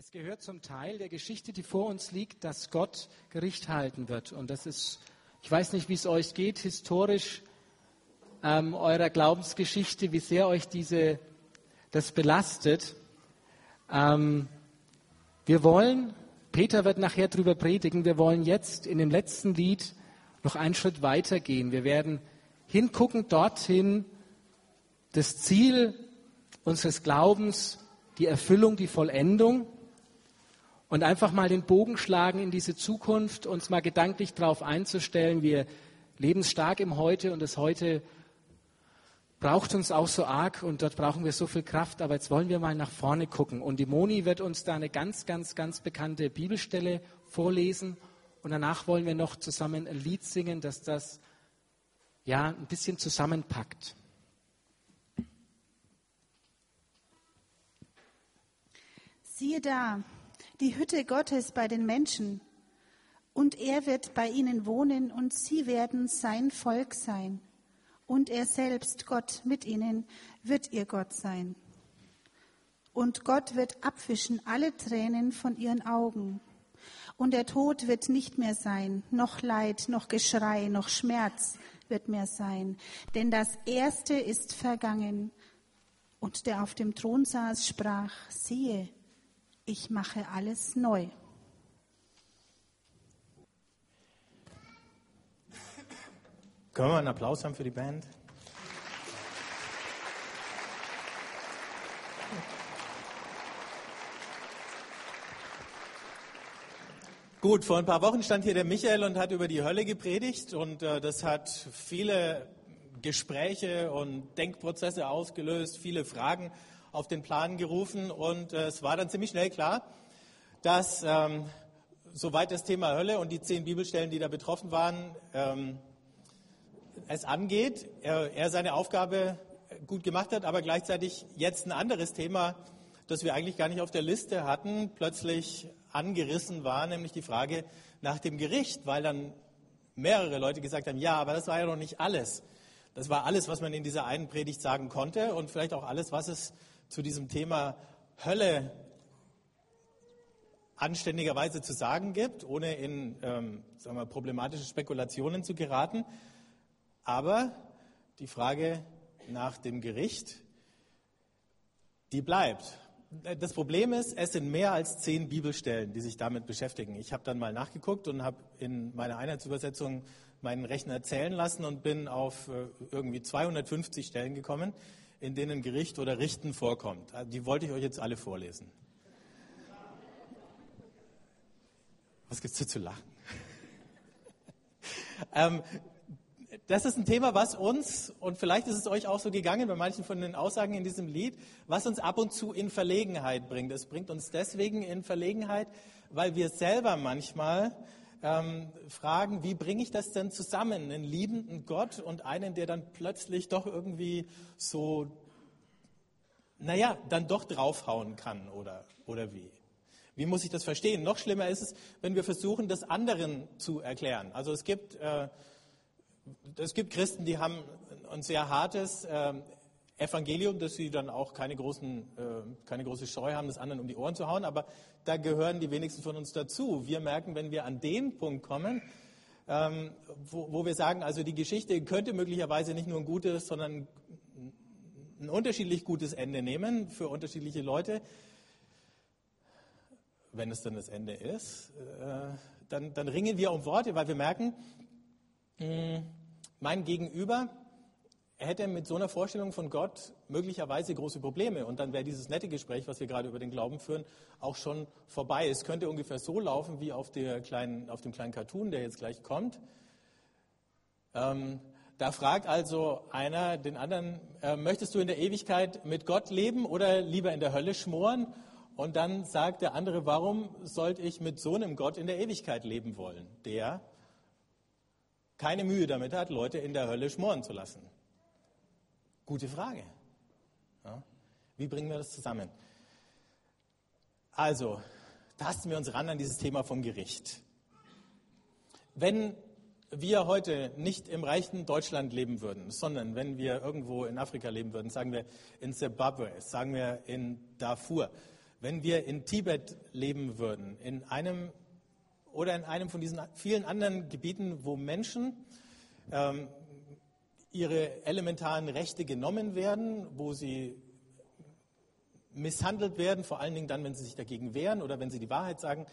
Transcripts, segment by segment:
Es gehört zum Teil der Geschichte, die vor uns liegt, dass Gott Gericht halten wird. Und das ist, ich weiß nicht, wie es euch geht, historisch ähm, eurer Glaubensgeschichte, wie sehr euch diese, das belastet. Ähm, wir wollen, Peter wird nachher darüber predigen, wir wollen jetzt in dem letzten Lied noch einen Schritt weiter gehen. Wir werden hingucken dorthin, das Ziel unseres Glaubens, die Erfüllung, die Vollendung und einfach mal den Bogen schlagen in diese Zukunft, uns mal gedanklich darauf einzustellen, wir leben stark im Heute und das Heute braucht uns auch so arg und dort brauchen wir so viel Kraft, aber jetzt wollen wir mal nach vorne gucken. Und die Moni wird uns da eine ganz, ganz, ganz bekannte Bibelstelle vorlesen und danach wollen wir noch zusammen ein Lied singen, das das ja ein bisschen zusammenpackt. Siehe da, die Hütte Gottes bei den Menschen, und er wird bei ihnen wohnen, und sie werden sein Volk sein und er selbst, Gott mit ihnen, wird ihr Gott sein. Und Gott wird abwischen alle Tränen von ihren Augen. Und der Tod wird nicht mehr sein, noch Leid, noch Geschrei, noch Schmerz wird mehr sein. Denn das Erste ist vergangen. Und der auf dem Thron saß, sprach, siehe, ich mache alles neu. Können wir einen Applaus haben für die Band? Gut, vor ein paar Wochen stand hier der Michael und hat über die Hölle gepredigt und äh, das hat viele Gespräche und Denkprozesse ausgelöst, viele Fragen auf den Plan gerufen und äh, es war dann ziemlich schnell klar, dass ähm, soweit das Thema Hölle und die zehn Bibelstellen, die da betroffen waren, ähm, es angeht, er, er seine Aufgabe gut gemacht hat, aber gleichzeitig jetzt ein anderes Thema, das wir eigentlich gar nicht auf der Liste hatten, plötzlich angerissen war, nämlich die Frage nach dem Gericht, weil dann mehrere Leute gesagt haben, ja, aber das war ja noch nicht alles. Das war alles, was man in dieser einen Predigt sagen konnte und vielleicht auch alles, was es zu diesem Thema Hölle anständigerweise zu sagen gibt, ohne in ähm, sagen wir, problematische Spekulationen zu geraten. Aber die Frage nach dem Gericht, die bleibt. Das Problem ist, es sind mehr als zehn Bibelstellen, die sich damit beschäftigen. Ich habe dann mal nachgeguckt und habe in meiner Einheitsübersetzung meinen Rechner zählen lassen und bin auf äh, irgendwie 250 Stellen gekommen, in denen Gericht oder Richten vorkommt. Also die wollte ich euch jetzt alle vorlesen. Was gibt es zu lachen? ähm, das ist ein Thema, was uns, und vielleicht ist es euch auch so gegangen bei manchen von den Aussagen in diesem Lied, was uns ab und zu in Verlegenheit bringt. Es bringt uns deswegen in Verlegenheit, weil wir selber manchmal ähm, fragen, wie bringe ich das denn zusammen? Einen liebenden Gott und einen, der dann plötzlich doch irgendwie so, naja, dann doch draufhauen kann oder, oder wie? Wie muss ich das verstehen? Noch schlimmer ist es, wenn wir versuchen, das anderen zu erklären. Also es gibt äh, es gibt Christen, die haben ein sehr hartes äh, Evangelium, dass sie dann auch keine, großen, äh, keine große Scheu haben, das anderen um die Ohren zu hauen, aber da gehören die wenigsten von uns dazu. Wir merken, wenn wir an den Punkt kommen, ähm, wo, wo wir sagen, also die Geschichte könnte möglicherweise nicht nur ein gutes, sondern ein unterschiedlich gutes Ende nehmen für unterschiedliche Leute, wenn es dann das Ende ist, äh, dann, dann ringen wir um Worte, weil wir merken, mh, mein Gegenüber hätte mit so einer Vorstellung von Gott möglicherweise große Probleme. Und dann wäre dieses nette Gespräch, was wir gerade über den Glauben führen, auch schon vorbei. Es könnte ungefähr so laufen wie auf, kleinen, auf dem kleinen Cartoon, der jetzt gleich kommt. Ähm, da fragt also einer den anderen, äh, möchtest du in der Ewigkeit mit Gott leben oder lieber in der Hölle schmoren? Und dann sagt der andere, warum sollte ich mit so einem Gott in der Ewigkeit leben wollen? Der keine Mühe damit hat, Leute in der Hölle schmoren zu lassen? Gute Frage. Ja? Wie bringen wir das zusammen? Also, tasten wir uns ran an dieses Thema vom Gericht. Wenn wir heute nicht im reichen Deutschland leben würden, sondern wenn wir irgendwo in Afrika leben würden, sagen wir in Zimbabwe, sagen wir in Darfur, Wenn wir in Tibet leben würden, in einem oder in einem von diesen vielen anderen Gebieten, wo Menschen ähm, ihre elementaren Rechte genommen werden, wo sie misshandelt werden, vor allen Dingen dann, wenn sie sich dagegen wehren oder wenn sie die Wahrheit sagen,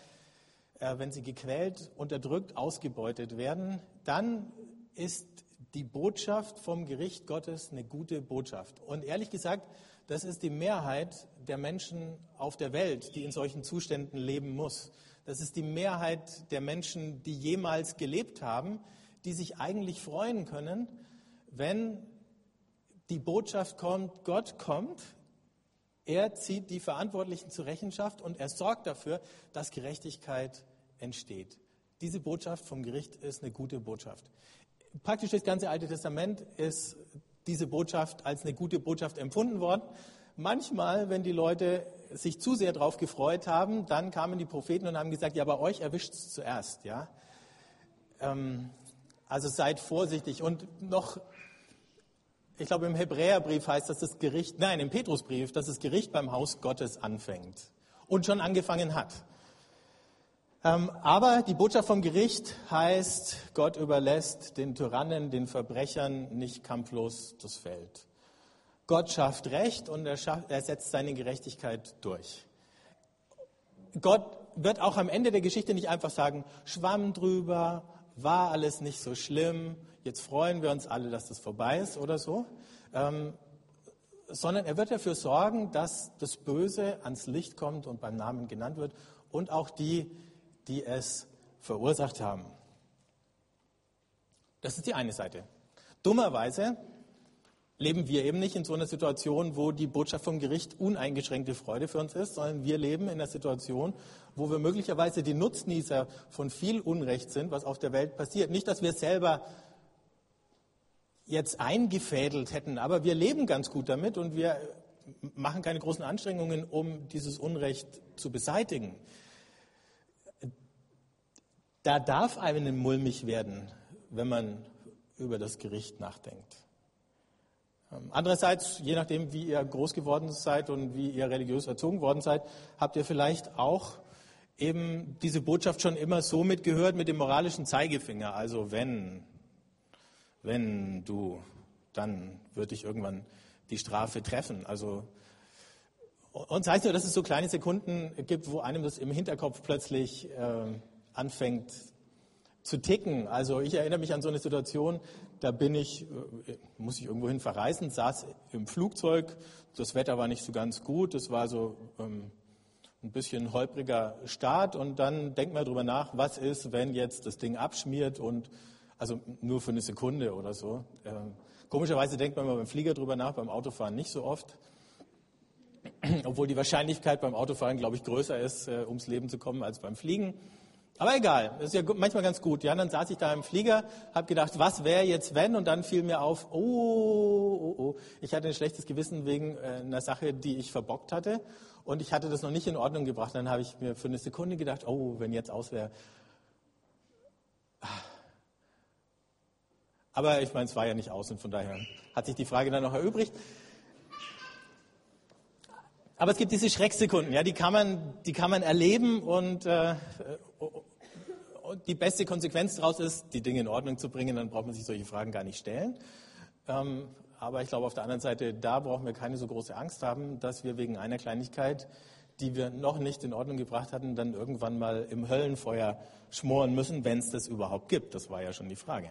äh, wenn sie gequält, unterdrückt, ausgebeutet werden, dann ist die Botschaft vom Gericht Gottes eine gute Botschaft. Und ehrlich gesagt, das ist die Mehrheit der Menschen auf der Welt, die in solchen Zuständen leben muss. Das ist die Mehrheit der Menschen, die jemals gelebt haben, die sich eigentlich freuen können, wenn die Botschaft kommt, Gott kommt, er zieht die Verantwortlichen zur Rechenschaft und er sorgt dafür, dass Gerechtigkeit entsteht. Diese Botschaft vom Gericht ist eine gute Botschaft. Praktisch das ganze Alte Testament ist diese Botschaft als eine gute Botschaft empfunden worden. Manchmal, wenn die Leute sich zu sehr darauf gefreut haben, dann kamen die Propheten und haben gesagt, ja, bei euch erwischt es zuerst. Ja? Ähm, also seid vorsichtig. Und noch ich glaube, im Hebräerbrief heißt, dass das Gericht, nein, im Petrusbrief, dass das Gericht beim Haus Gottes anfängt und schon angefangen hat. Ähm, aber die Botschaft vom Gericht heißt, Gott überlässt den Tyrannen, den Verbrechern nicht kampflos das Feld. Gott schafft Recht und er, schafft, er setzt seine Gerechtigkeit durch. Gott wird auch am Ende der Geschichte nicht einfach sagen, schwamm drüber, war alles nicht so schlimm, jetzt freuen wir uns alle, dass das vorbei ist oder so, ähm, sondern er wird dafür sorgen, dass das Böse ans Licht kommt und beim Namen genannt wird und auch die, die es verursacht haben. Das ist die eine Seite. Dummerweise leben wir eben nicht in so einer Situation, wo die Botschaft vom Gericht uneingeschränkte Freude für uns ist, sondern wir leben in einer Situation, wo wir möglicherweise die Nutznießer von viel Unrecht sind, was auf der Welt passiert. Nicht, dass wir selber jetzt eingefädelt hätten, aber wir leben ganz gut damit und wir machen keine großen Anstrengungen, um dieses Unrecht zu beseitigen. Da darf einem mulmig werden, wenn man über das Gericht nachdenkt. Ähm, andererseits, je nachdem, wie ihr groß geworden seid und wie ihr religiös erzogen worden seid, habt ihr vielleicht auch eben diese Botschaft schon immer so mitgehört mit dem moralischen Zeigefinger. Also wenn, wenn du, dann wird dich irgendwann die Strafe treffen. Also das heißt nur, dass es so kleine Sekunden gibt, wo einem das im Hinterkopf plötzlich äh, anfängt zu ticken. Also ich erinnere mich an so eine Situation, da bin ich, äh, muss ich irgendwohin verreisen, saß im Flugzeug, das Wetter war nicht so ganz gut, es war so ähm, ein bisschen holpriger Start und dann denkt man darüber nach, was ist, wenn jetzt das Ding abschmiert und also nur für eine Sekunde oder so. Ähm, komischerweise denkt man beim Flieger drüber nach, beim Autofahren nicht so oft. Obwohl die Wahrscheinlichkeit beim Autofahren, glaube ich, größer ist, äh, ums Leben zu kommen als beim Fliegen. Aber egal, das ist ja manchmal ganz gut. Ja, dann saß ich da im Flieger, habe gedacht, was wäre jetzt wenn? Und dann fiel mir auf, oh, oh, oh, ich hatte ein schlechtes Gewissen wegen äh, einer Sache, die ich verbockt hatte. Und ich hatte das noch nicht in Ordnung gebracht. Dann habe ich mir für eine Sekunde gedacht, oh, wenn jetzt aus wäre. Aber ich meine, es war ja nicht aus und von daher hat sich die Frage dann noch erübrigt. Aber es gibt diese Schrecksekunden, ja, die kann man, die kann man erleben und, äh, und die beste Konsequenz daraus ist, die Dinge in Ordnung zu bringen. Dann braucht man sich solche Fragen gar nicht stellen. Ähm, aber ich glaube, auf der anderen Seite, da brauchen wir keine so große Angst haben, dass wir wegen einer Kleinigkeit, die wir noch nicht in Ordnung gebracht hatten, dann irgendwann mal im Höllenfeuer schmoren müssen, wenn es das überhaupt gibt. Das war ja schon die Frage.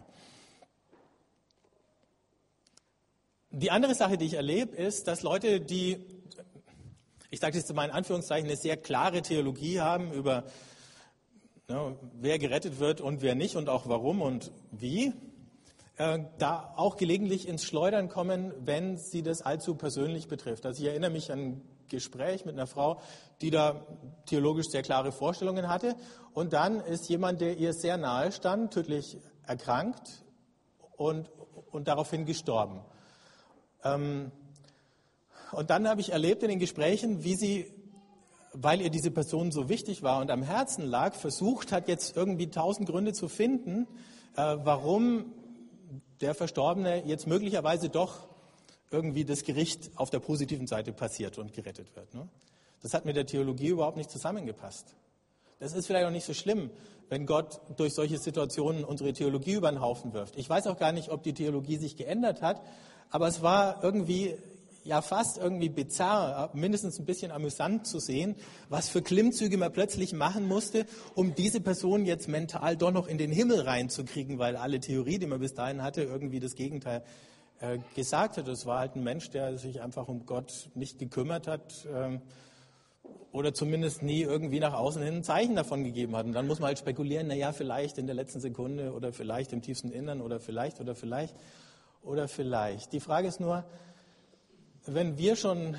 Die andere Sache, die ich erlebe, ist, dass Leute, die ich sage das mal in Anführungszeichen, eine sehr klare Theologie haben über, ne, wer gerettet wird und wer nicht und auch warum und wie, äh, da auch gelegentlich ins Schleudern kommen, wenn sie das allzu persönlich betrifft. Also ich erinnere mich an ein Gespräch mit einer Frau, die da theologisch sehr klare Vorstellungen hatte. Und dann ist jemand, der ihr sehr nahe stand, tödlich erkrankt und, und daraufhin gestorben. Ähm, und dann habe ich erlebt in den Gesprächen, wie sie, weil ihr diese Person so wichtig war und am Herzen lag, versucht hat, jetzt irgendwie tausend Gründe zu finden, äh, warum der Verstorbene jetzt möglicherweise doch irgendwie das Gericht auf der positiven Seite passiert und gerettet wird. Ne? Das hat mit der Theologie überhaupt nicht zusammengepasst. Das ist vielleicht auch nicht so schlimm, wenn Gott durch solche Situationen unsere Theologie über den Haufen wirft. Ich weiß auch gar nicht, ob die Theologie sich geändert hat, aber es war irgendwie ja fast irgendwie bizarr, mindestens ein bisschen amüsant zu sehen, was für Klimmzüge man plötzlich machen musste, um diese Person jetzt mental doch noch in den Himmel reinzukriegen, weil alle Theorie, die man bis dahin hatte, irgendwie das Gegenteil äh, gesagt hat. Es war halt ein Mensch, der sich einfach um Gott nicht gekümmert hat. Ähm, oder zumindest nie irgendwie nach außen hin ein Zeichen davon gegeben hat. Und dann muss man halt spekulieren, naja, vielleicht in der letzten Sekunde oder vielleicht im tiefsten Innern oder vielleicht oder vielleicht oder vielleicht. Die Frage ist nur, wenn wir schon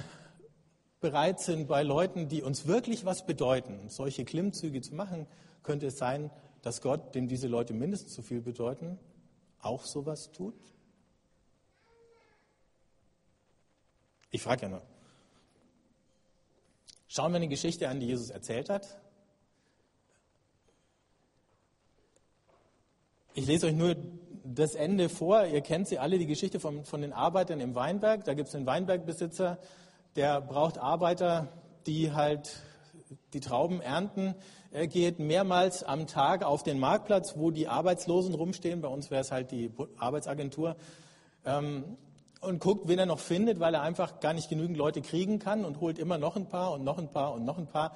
bereit sind, bei Leuten, die uns wirklich was bedeuten, solche Klimmzüge zu machen, könnte es sein, dass Gott, dem diese Leute mindestens so viel bedeuten, auch sowas tut? Ich frage ja nur. Schauen wir eine Geschichte an, die Jesus erzählt hat. Ich lese euch nur das Ende vor. Ihr kennt sie alle, die Geschichte von, von den Arbeitern im Weinberg. Da gibt es einen Weinbergbesitzer, der braucht Arbeiter, die halt die Trauben ernten. Er geht mehrmals am Tag auf den Marktplatz, wo die Arbeitslosen rumstehen. Bei uns wäre es halt die Arbeitsagentur. Ähm, und guckt, wen er noch findet, weil er einfach gar nicht genügend Leute kriegen kann und holt immer noch ein paar und noch ein paar und noch ein paar.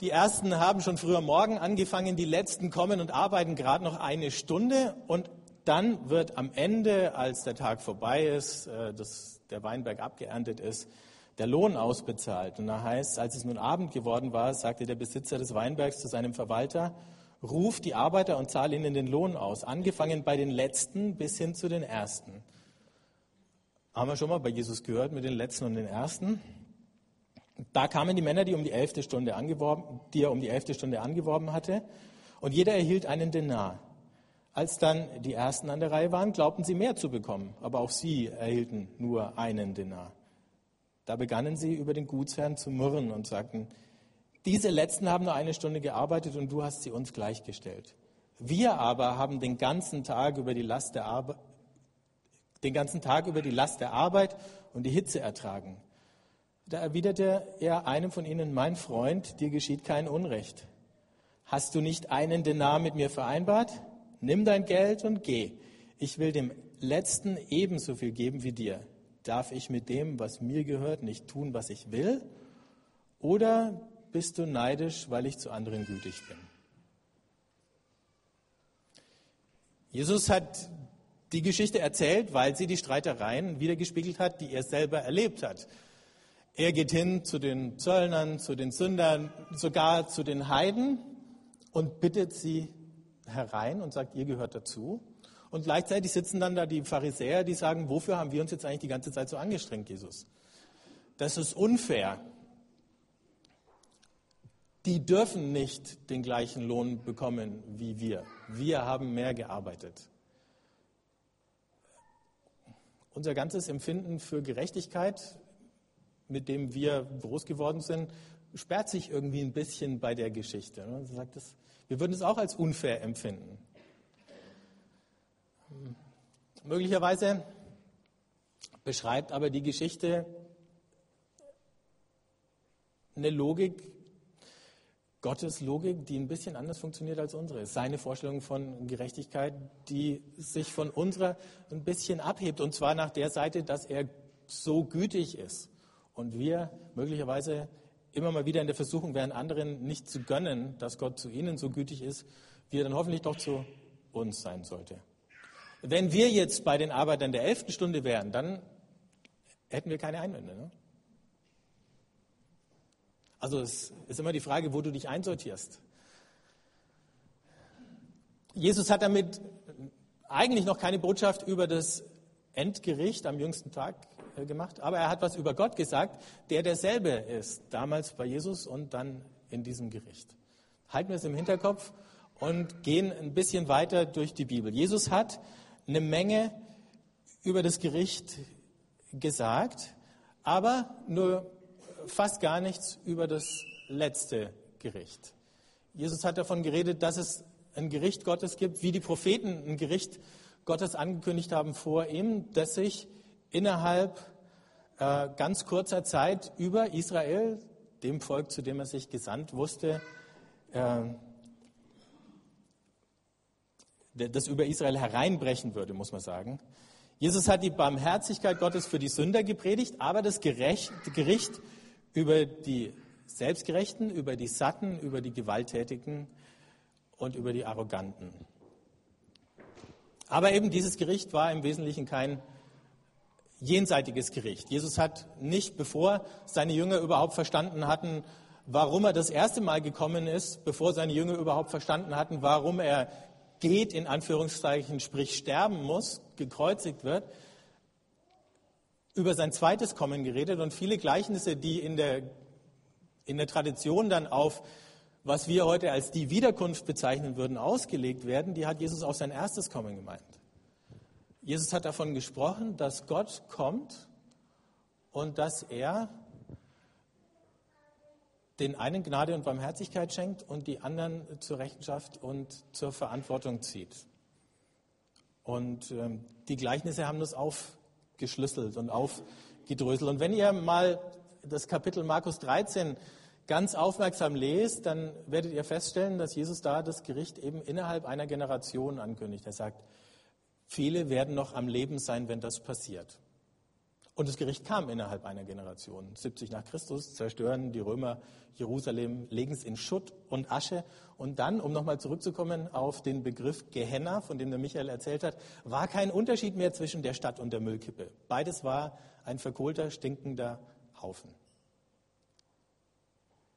Die ersten haben schon früher morgen angefangen, die letzten kommen und arbeiten gerade noch eine Stunde und dann wird am Ende, als der Tag vorbei ist, äh, dass der Weinberg abgeerntet ist, der Lohn ausbezahlt. Und da heißt, als es nun Abend geworden war, sagte der Besitzer des Weinbergs zu seinem Verwalter, ruf die Arbeiter und zahle ihnen den Lohn aus, angefangen bei den Letzten bis hin zu den Ersten. Haben wir schon mal bei Jesus gehört mit den Letzten und den Ersten? Da kamen die Männer, die, um die, elfte Stunde angeworben, die er um die elfte Stunde angeworben hatte, und jeder erhielt einen Denar. Als dann die Ersten an der Reihe waren, glaubten sie mehr zu bekommen, aber auch sie erhielten nur einen Denar. Da begannen sie über den Gutsherrn zu murren und sagten, diese Letzten haben nur eine Stunde gearbeitet und du hast sie uns gleichgestellt. Wir aber haben den ganzen Tag über die Last der Arbeit, den ganzen Tag über die Last der Arbeit und die Hitze ertragen. Da erwiderte er einem von ihnen, mein Freund, dir geschieht kein Unrecht. Hast du nicht einen Denar mit mir vereinbart? Nimm dein Geld und geh. Ich will dem Letzten ebenso viel geben wie dir. Darf ich mit dem, was mir gehört, nicht tun, was ich will? Oder bist du neidisch, weil ich zu anderen gütig bin? Jesus hat die Geschichte erzählt, weil sie die Streitereien wiedergespiegelt hat, die er selber erlebt hat. Er geht hin zu den Zöllnern, zu den Sündern, sogar zu den Heiden und bittet sie herein und sagt, ihr gehört dazu. Und gleichzeitig sitzen dann da die Pharisäer, die sagen, wofür haben wir uns jetzt eigentlich die ganze Zeit so angestrengt, Jesus? Das ist unfair. Die dürfen nicht den gleichen Lohn bekommen wie wir. Wir haben mehr gearbeitet. Unser ganzes Empfinden für Gerechtigkeit mit dem wir groß geworden sind, sperrt sich irgendwie ein bisschen bei der Geschichte. Ne? Sagt es, wir würden es auch als unfair empfinden. Möglicherweise beschreibt aber die Geschichte eine Logik, Gottes Logik, die ein bisschen anders funktioniert als unsere. Seine Vorstellung von Gerechtigkeit, die sich von unserer ein bisschen abhebt. Und zwar nach der Seite, dass er so gütig ist und wir möglicherweise immer mal wieder in der Versuchung wären, anderen nicht zu gönnen, dass Gott zu ihnen so gütig ist, wie er dann hoffentlich doch zu uns sein sollte. Wenn wir jetzt bei den Arbeitern der elften Stunde wären, dann hätten wir keine Einwände. Ne? Also es ist immer die Frage, wo du dich einsortierst. Jesus hat damit eigentlich noch keine Botschaft über das Endgericht am jüngsten Tag gemacht, aber er hat was über Gott gesagt, der derselbe ist, damals bei Jesus und dann in diesem Gericht. Halten wir es im Hinterkopf und gehen ein bisschen weiter durch die Bibel. Jesus hat eine Menge über das Gericht gesagt, aber nur fast gar nichts über das letzte Gericht. Jesus hat davon geredet, dass es ein Gericht Gottes gibt, wie die Propheten ein Gericht Gottes angekündigt haben vor ihm, das sich innerhalb äh, ganz kurzer Zeit über Israel, dem Volk, zu dem er sich gesandt wusste, äh, das über Israel hereinbrechen würde, muss man sagen. Jesus hat die Barmherzigkeit Gottes für die Sünder gepredigt, aber das Gericht über die Selbstgerechten, über die Satten, über die Gewalttätigen und über die Arroganten. Aber eben dieses Gericht war im Wesentlichen kein jenseitiges Gericht. Jesus hat nicht, bevor seine Jünger überhaupt verstanden hatten, warum er das erste Mal gekommen ist, bevor seine Jünger überhaupt verstanden hatten, warum er geht, in Anführungszeichen, sprich sterben muss, gekreuzigt wird, über sein zweites Kommen geredet und viele Gleichnisse, die in der, in der Tradition dann auf was wir heute als die Wiederkunft bezeichnen würden, ausgelegt werden, die hat Jesus auf sein erstes Kommen gemeint. Jesus hat davon gesprochen, dass Gott kommt und dass er den einen Gnade und Barmherzigkeit schenkt und die anderen zur Rechenschaft und zur Verantwortung zieht. Und ähm, die Gleichnisse haben das aufgeschlüsselt und aufgedröselt. Und wenn ihr mal das Kapitel Markus 13 ganz aufmerksam lest, dann werdet ihr feststellen, dass Jesus da das Gericht eben innerhalb einer Generation ankündigt. Er sagt, viele werden noch am Leben sein, wenn das passiert. Und das Gericht kam innerhalb einer Generation. 70 nach Christus zerstören die Römer Jerusalem, legen es in Schutt und Asche. Und dann, um nochmal zurückzukommen auf den Begriff Gehenna, von dem der Michael erzählt hat, war kein Unterschied mehr zwischen der Stadt und der Müllkippe. Beides war ein verkohlter, stinkender Haufen.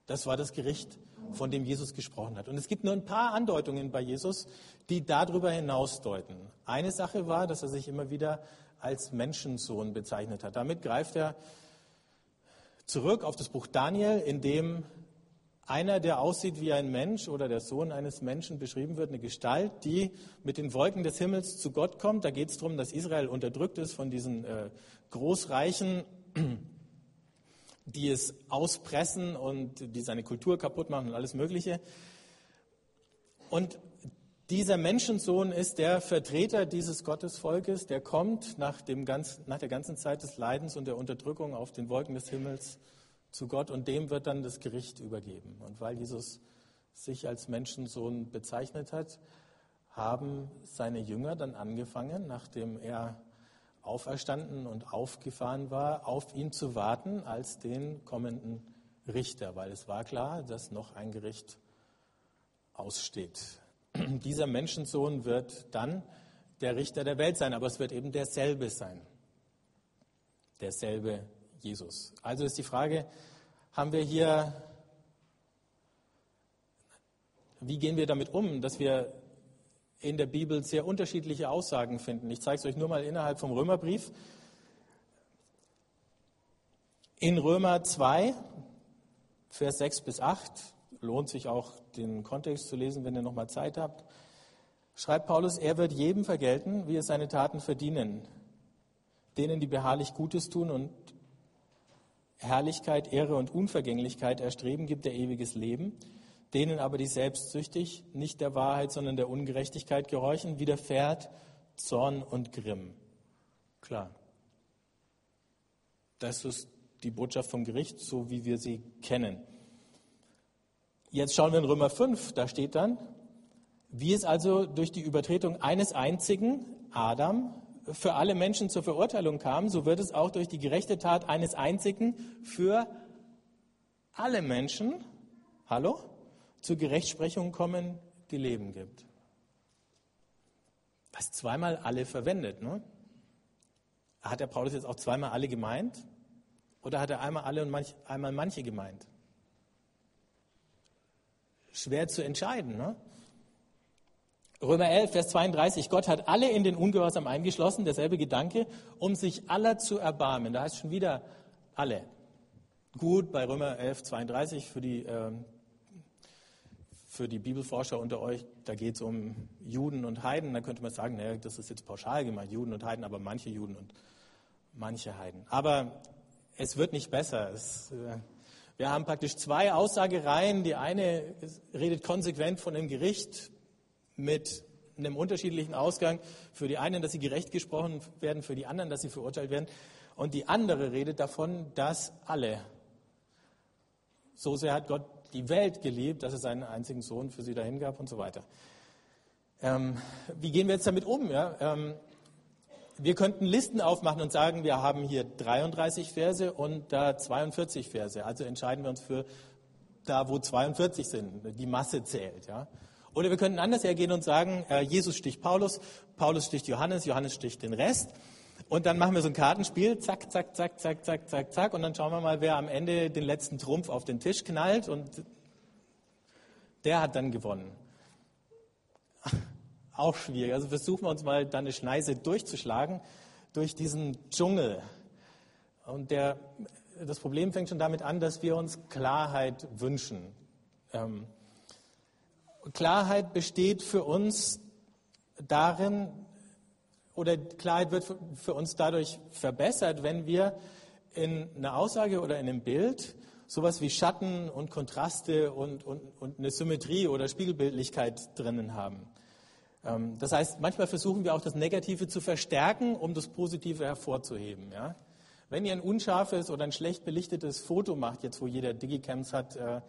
Das war das Gericht, von dem Jesus gesprochen hat. Und es gibt nur ein paar Andeutungen bei Jesus, die darüber hinausdeuten. Eine Sache war, dass er sich immer wieder als Menschensohn bezeichnet hat. Damit greift er zurück auf das Buch Daniel, in dem einer, der aussieht wie ein Mensch oder der Sohn eines Menschen beschrieben wird, eine Gestalt, die mit den Wolken des Himmels zu Gott kommt. Da geht es darum, dass Israel unterdrückt ist von diesen äh, Großreichen, die es auspressen und die seine Kultur kaputt machen und alles Mögliche. Und dieser Menschensohn ist der Vertreter dieses Gottesvolkes, der kommt nach, dem ganz, nach der ganzen Zeit des Leidens und der Unterdrückung auf den Wolken des Himmels zu Gott und dem wird dann das Gericht übergeben. Und weil Jesus sich als Menschensohn bezeichnet hat, haben seine Jünger dann angefangen, nachdem er auferstanden und aufgefahren war, auf ihn zu warten als den kommenden Richter, weil es war klar, dass noch ein Gericht aussteht. dieser Menschensohn wird dann der Richter der Welt sein, aber es wird eben derselbe sein. Derselbe Jesus. Also ist die Frage, haben wir hier, wie gehen wir damit um, dass wir in der Bibel sehr unterschiedliche Aussagen finden? Ich zeige es euch nur mal innerhalb vom Römerbrief. In Römer 2, Vers 6 bis 8, lohnt sich auch den Kontext zu lesen, wenn ihr nochmal Zeit habt, schreibt Paulus, er wird jedem vergelten, wie er seine Taten verdienen. Denen, die beharrlich Gutes tun und Herrlichkeit, Ehre und Unvergänglichkeit erstreben, gibt er ewiges Leben. Denen aber, die selbstsüchtig, nicht der Wahrheit, sondern der Ungerechtigkeit gehorchen, widerfährt Zorn und Grimm. Klar. Das ist die Botschaft vom Gericht, so wie wir sie kennen. Jetzt schauen wir in Römer 5, da steht dann, wie es also durch die Übertretung eines einzigen, Adam, für alle Menschen zur Verurteilung kam, so wird es auch durch die gerechte Tat eines einzigen für alle Menschen, hallo, zur Gerechtsprechung kommen, die Leben gibt. Was zweimal alle verwendet, ne? Hat der Paulus jetzt auch zweimal alle gemeint? Oder hat er einmal alle und manch, einmal manche gemeint? schwer zu entscheiden. Ne? Römer 11, Vers 32, Gott hat alle in den Ungehorsam eingeschlossen, derselbe Gedanke, um sich aller zu erbarmen. Da heißt schon wieder alle. Gut, bei Römer 11, 32 für die, äh, für die Bibelforscher unter euch, da geht es um Juden und Heiden. Da könnte man sagen, naja, das ist jetzt pauschal gemeint, Juden und Heiden, aber manche Juden und manche Heiden. Aber es wird nicht besser. Es, äh, wir haben praktisch zwei Aussagereihen. Die eine redet konsequent von dem Gericht mit einem unterschiedlichen Ausgang. Für die einen, dass sie gerecht gesprochen werden, für die anderen, dass sie verurteilt werden. Und die andere redet davon, dass alle So sehr hat Gott die Welt geliebt, dass er seinen einzigen Sohn für sie dahin gab und so weiter. Ähm, wie gehen wir jetzt damit um? Ja? Ähm, wir könnten Listen aufmachen und sagen, wir haben hier 33 Verse und da 42 Verse. Also entscheiden wir uns für da, wo 42 sind. Die Masse zählt. Ja? Oder wir könnten anders hergehen und sagen, äh, Jesus sticht Paulus, Paulus sticht Johannes, Johannes sticht den Rest. Und dann machen wir so ein Kartenspiel, zack, zack, zack, zack, zack, zack, zack. Und dann schauen wir mal, wer am Ende den letzten Trumpf auf den Tisch knallt. Und der hat dann gewonnen. Auch schwierig. Also versuchen wir uns mal dann eine Schneise durchzuschlagen durch diesen Dschungel. Und der, das Problem fängt schon damit an, dass wir uns Klarheit wünschen. Ähm, Klarheit besteht für uns darin, oder Klarheit wird für uns dadurch verbessert, wenn wir in einer Aussage oder in einem Bild sowas wie Schatten und Kontraste und, und, und eine Symmetrie oder Spiegelbildlichkeit drinnen haben. Ähm, das heißt, manchmal versuchen wir auch das Negative zu verstärken, um das Positive hervorzuheben. Ja? Wenn ihr ein unscharfes oder ein schlecht belichtetes Foto macht, jetzt wo jeder Digicams hat, äh,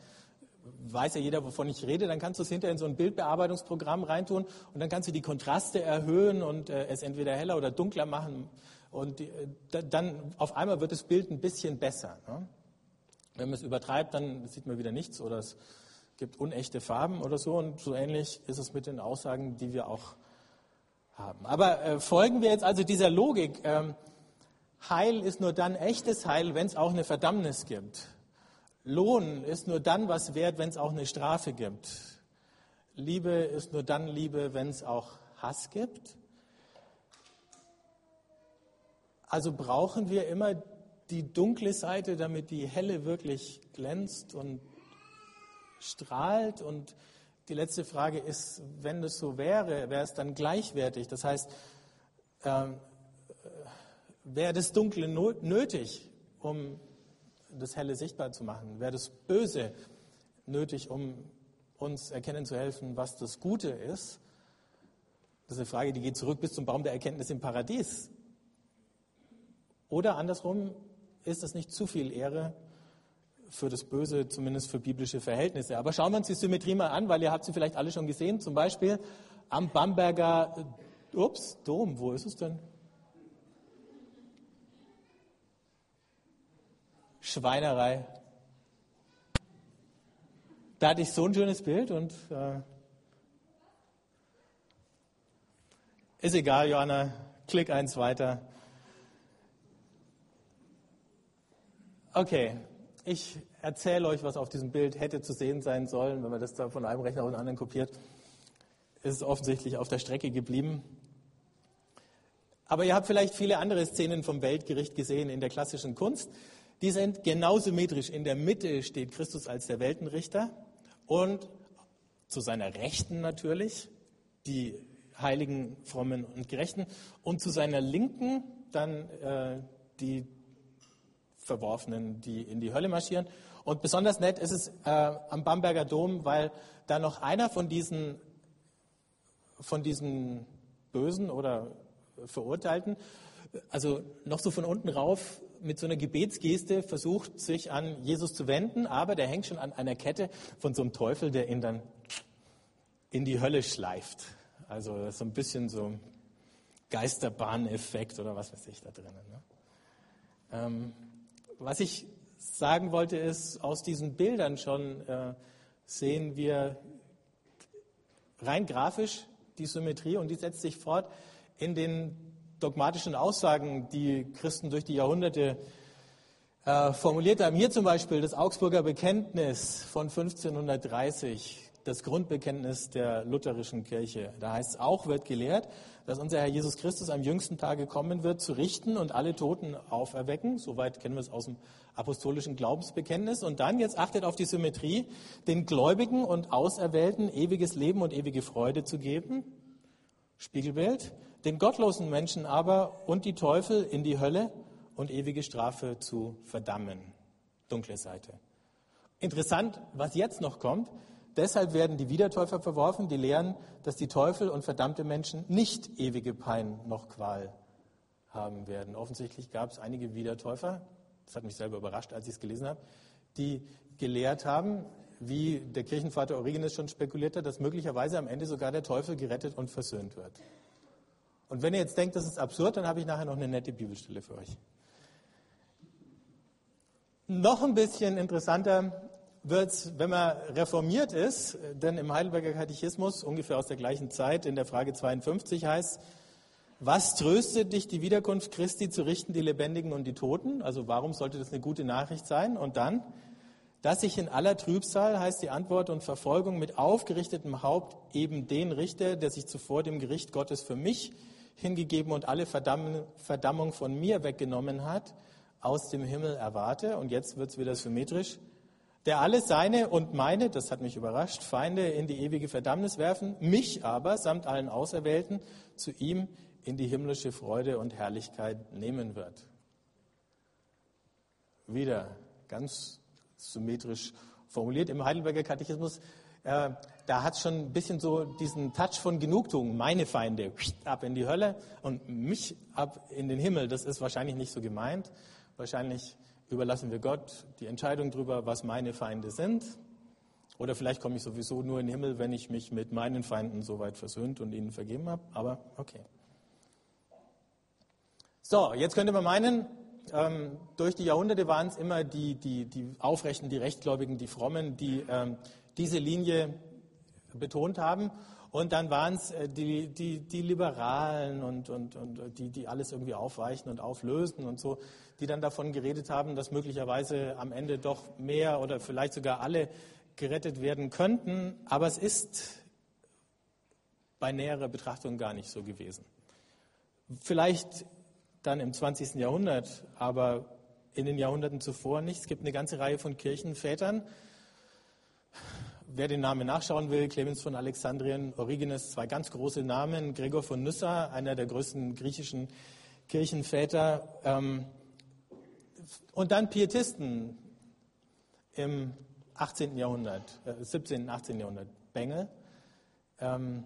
weiß ja jeder, wovon ich rede, dann kannst du es hinterher in so ein Bildbearbeitungsprogramm reintun und dann kannst du die Kontraste erhöhen und äh, es entweder heller oder dunkler machen. Und äh, dann auf einmal wird das Bild ein bisschen besser. Ne? Wenn man es übertreibt, dann sieht man wieder nichts oder es gibt unechte Farben oder so. Und so ähnlich ist es mit den Aussagen, die wir auch haben. Aber äh, folgen wir jetzt also dieser Logik. Ähm, Heil ist nur dann echtes Heil, wenn es auch eine Verdammnis gibt. Lohn ist nur dann was wert, wenn es auch eine Strafe gibt. Liebe ist nur dann Liebe, wenn es auch Hass gibt. Also brauchen wir immer die dunkle Seite, damit die helle wirklich glänzt und strahlt. Und die letzte Frage ist, wenn das so wäre, wäre es dann gleichwertig? Das heißt, äh, wäre das Dunkle nötig, um das Helle sichtbar zu machen? Wäre das Böse nötig, um uns erkennen zu helfen, was das Gute ist? Das ist eine Frage, die geht zurück bis zum Baum der Erkenntnis im Paradies. Oder andersrum, ist das nicht zu viel Ehre für das Böse, zumindest für biblische Verhältnisse? Aber schauen wir uns die Symmetrie mal an, weil ihr habt sie vielleicht alle schon gesehen. Zum Beispiel am Bamberger, ups, Dom, wo ist es denn? Schweinerei. Da hatte ich so ein schönes Bild und äh, ist egal, Johanna, klick eins weiter. Okay, ich erzähle euch, was auf diesem Bild hätte zu sehen sein sollen. Wenn man das da von einem Rechner auf den anderen kopiert, ist es offensichtlich auf der Strecke geblieben. Aber ihr habt vielleicht viele andere Szenen vom Weltgericht gesehen in der klassischen Kunst. Die sind genau symmetrisch. In der Mitte steht Christus als der Weltenrichter und zu seiner Rechten natürlich die Heiligen, Frommen und Gerechten und zu seiner Linken dann äh, die Verworfenen, die in die Hölle marschieren. Und besonders nett ist es äh, am Bamberger Dom, weil da noch einer von diesen, von diesen Bösen oder Verurteilten, also noch so von unten rauf mit so einer Gebetsgeste versucht, sich an Jesus zu wenden, aber der hängt schon an einer Kette von so einem Teufel, der ihn dann in die Hölle schleift. Also so ein bisschen so Geisterbahneffekt oder was weiß ich da drinnen. Ne? Ähm, was ich sagen wollte ist, aus diesen Bildern schon äh, sehen wir rein grafisch die Symmetrie und die setzt sich fort in den dogmatischen Aussagen, die Christen durch die Jahrhunderte äh, formuliert haben. Hier zum Beispiel das Augsburger Bekenntnis von 1530, das Grundbekenntnis der lutherischen Kirche. Da heißt es auch, wird gelehrt, dass unser Herr Jesus Christus am jüngsten Tage kommen wird, zu richten und alle Toten auferwecken. Soweit kennen wir es aus dem apostolischen Glaubensbekenntnis. Und dann, jetzt achtet auf die Symmetrie, den Gläubigen und Auserwählten ewiges Leben und ewige Freude zu geben. Spiegelbild den gottlosen Menschen aber und die Teufel in die Hölle und ewige Strafe zu verdammen. Dunkle Seite. Interessant, was jetzt noch kommt. Deshalb werden die Wiedertäufer verworfen, die lehren, dass die Teufel und verdammte Menschen nicht ewige Pein noch Qual haben werden. Offensichtlich gab es einige Wiedertäufer, das hat mich selber überrascht, als ich es gelesen habe, die gelehrt haben, wie der Kirchenvater Origenes schon spekuliert hat, dass möglicherweise am Ende sogar der Teufel gerettet und versöhnt wird. Und wenn ihr jetzt denkt, das ist absurd, dann habe ich nachher noch eine nette Bibelstelle für euch. Noch ein bisschen interessanter wird es, wenn man reformiert ist, denn im Heidelberger Katechismus, ungefähr aus der gleichen Zeit, in der Frage 52 heißt, was tröstet dich, die Wiederkunft Christi zu richten, die Lebendigen und die Toten? Also warum sollte das eine gute Nachricht sein? Und dann, dass ich in aller Trübsal, heißt die Antwort und Verfolgung, mit aufgerichtetem Haupt eben den Richter, der sich zuvor dem Gericht Gottes für mich hingegeben und alle Verdammung von mir weggenommen hat, aus dem Himmel erwarte. Und jetzt wird es wieder symmetrisch der alle seine und meine, das hat mich überrascht, Feinde in die ewige Verdammnis werfen, mich aber samt allen Auserwählten zu ihm in die himmlische Freude und Herrlichkeit nehmen wird. Wieder ganz symmetrisch formuliert im Heidelberger Katechismus. Äh, da hat es schon ein bisschen so diesen Touch von Genugtuung. Meine Feinde ab in die Hölle und mich ab in den Himmel. Das ist wahrscheinlich nicht so gemeint. Wahrscheinlich überlassen wir Gott die Entscheidung darüber, was meine Feinde sind. Oder vielleicht komme ich sowieso nur in den Himmel, wenn ich mich mit meinen Feinden so weit versöhnt und ihnen vergeben habe. Aber okay. So, jetzt könnte man meinen, ähm, durch die Jahrhunderte waren es immer die, die, die Aufrechten, die Rechtgläubigen, die Frommen, die ähm, diese Linie betont haben. Und dann waren es äh, die, die, die Liberalen und, und, und die, die alles irgendwie aufweichen und auflösen und so, die dann davon geredet haben, dass möglicherweise am Ende doch mehr oder vielleicht sogar alle gerettet werden könnten. Aber es ist bei näherer Betrachtung gar nicht so gewesen. Vielleicht dann im 20. Jahrhundert, aber in den Jahrhunderten zuvor nicht. Es gibt eine ganze Reihe von Kirchenvätern, Wer den Namen nachschauen will, Clemens von Alexandrien, Origenes, zwei ganz große Namen, Gregor von Nyssa, einer der größten griechischen Kirchenväter, ähm, und dann Pietisten im 18. Jahrhundert, äh, 17., 18. Jahrhundert, Bengel, ähm,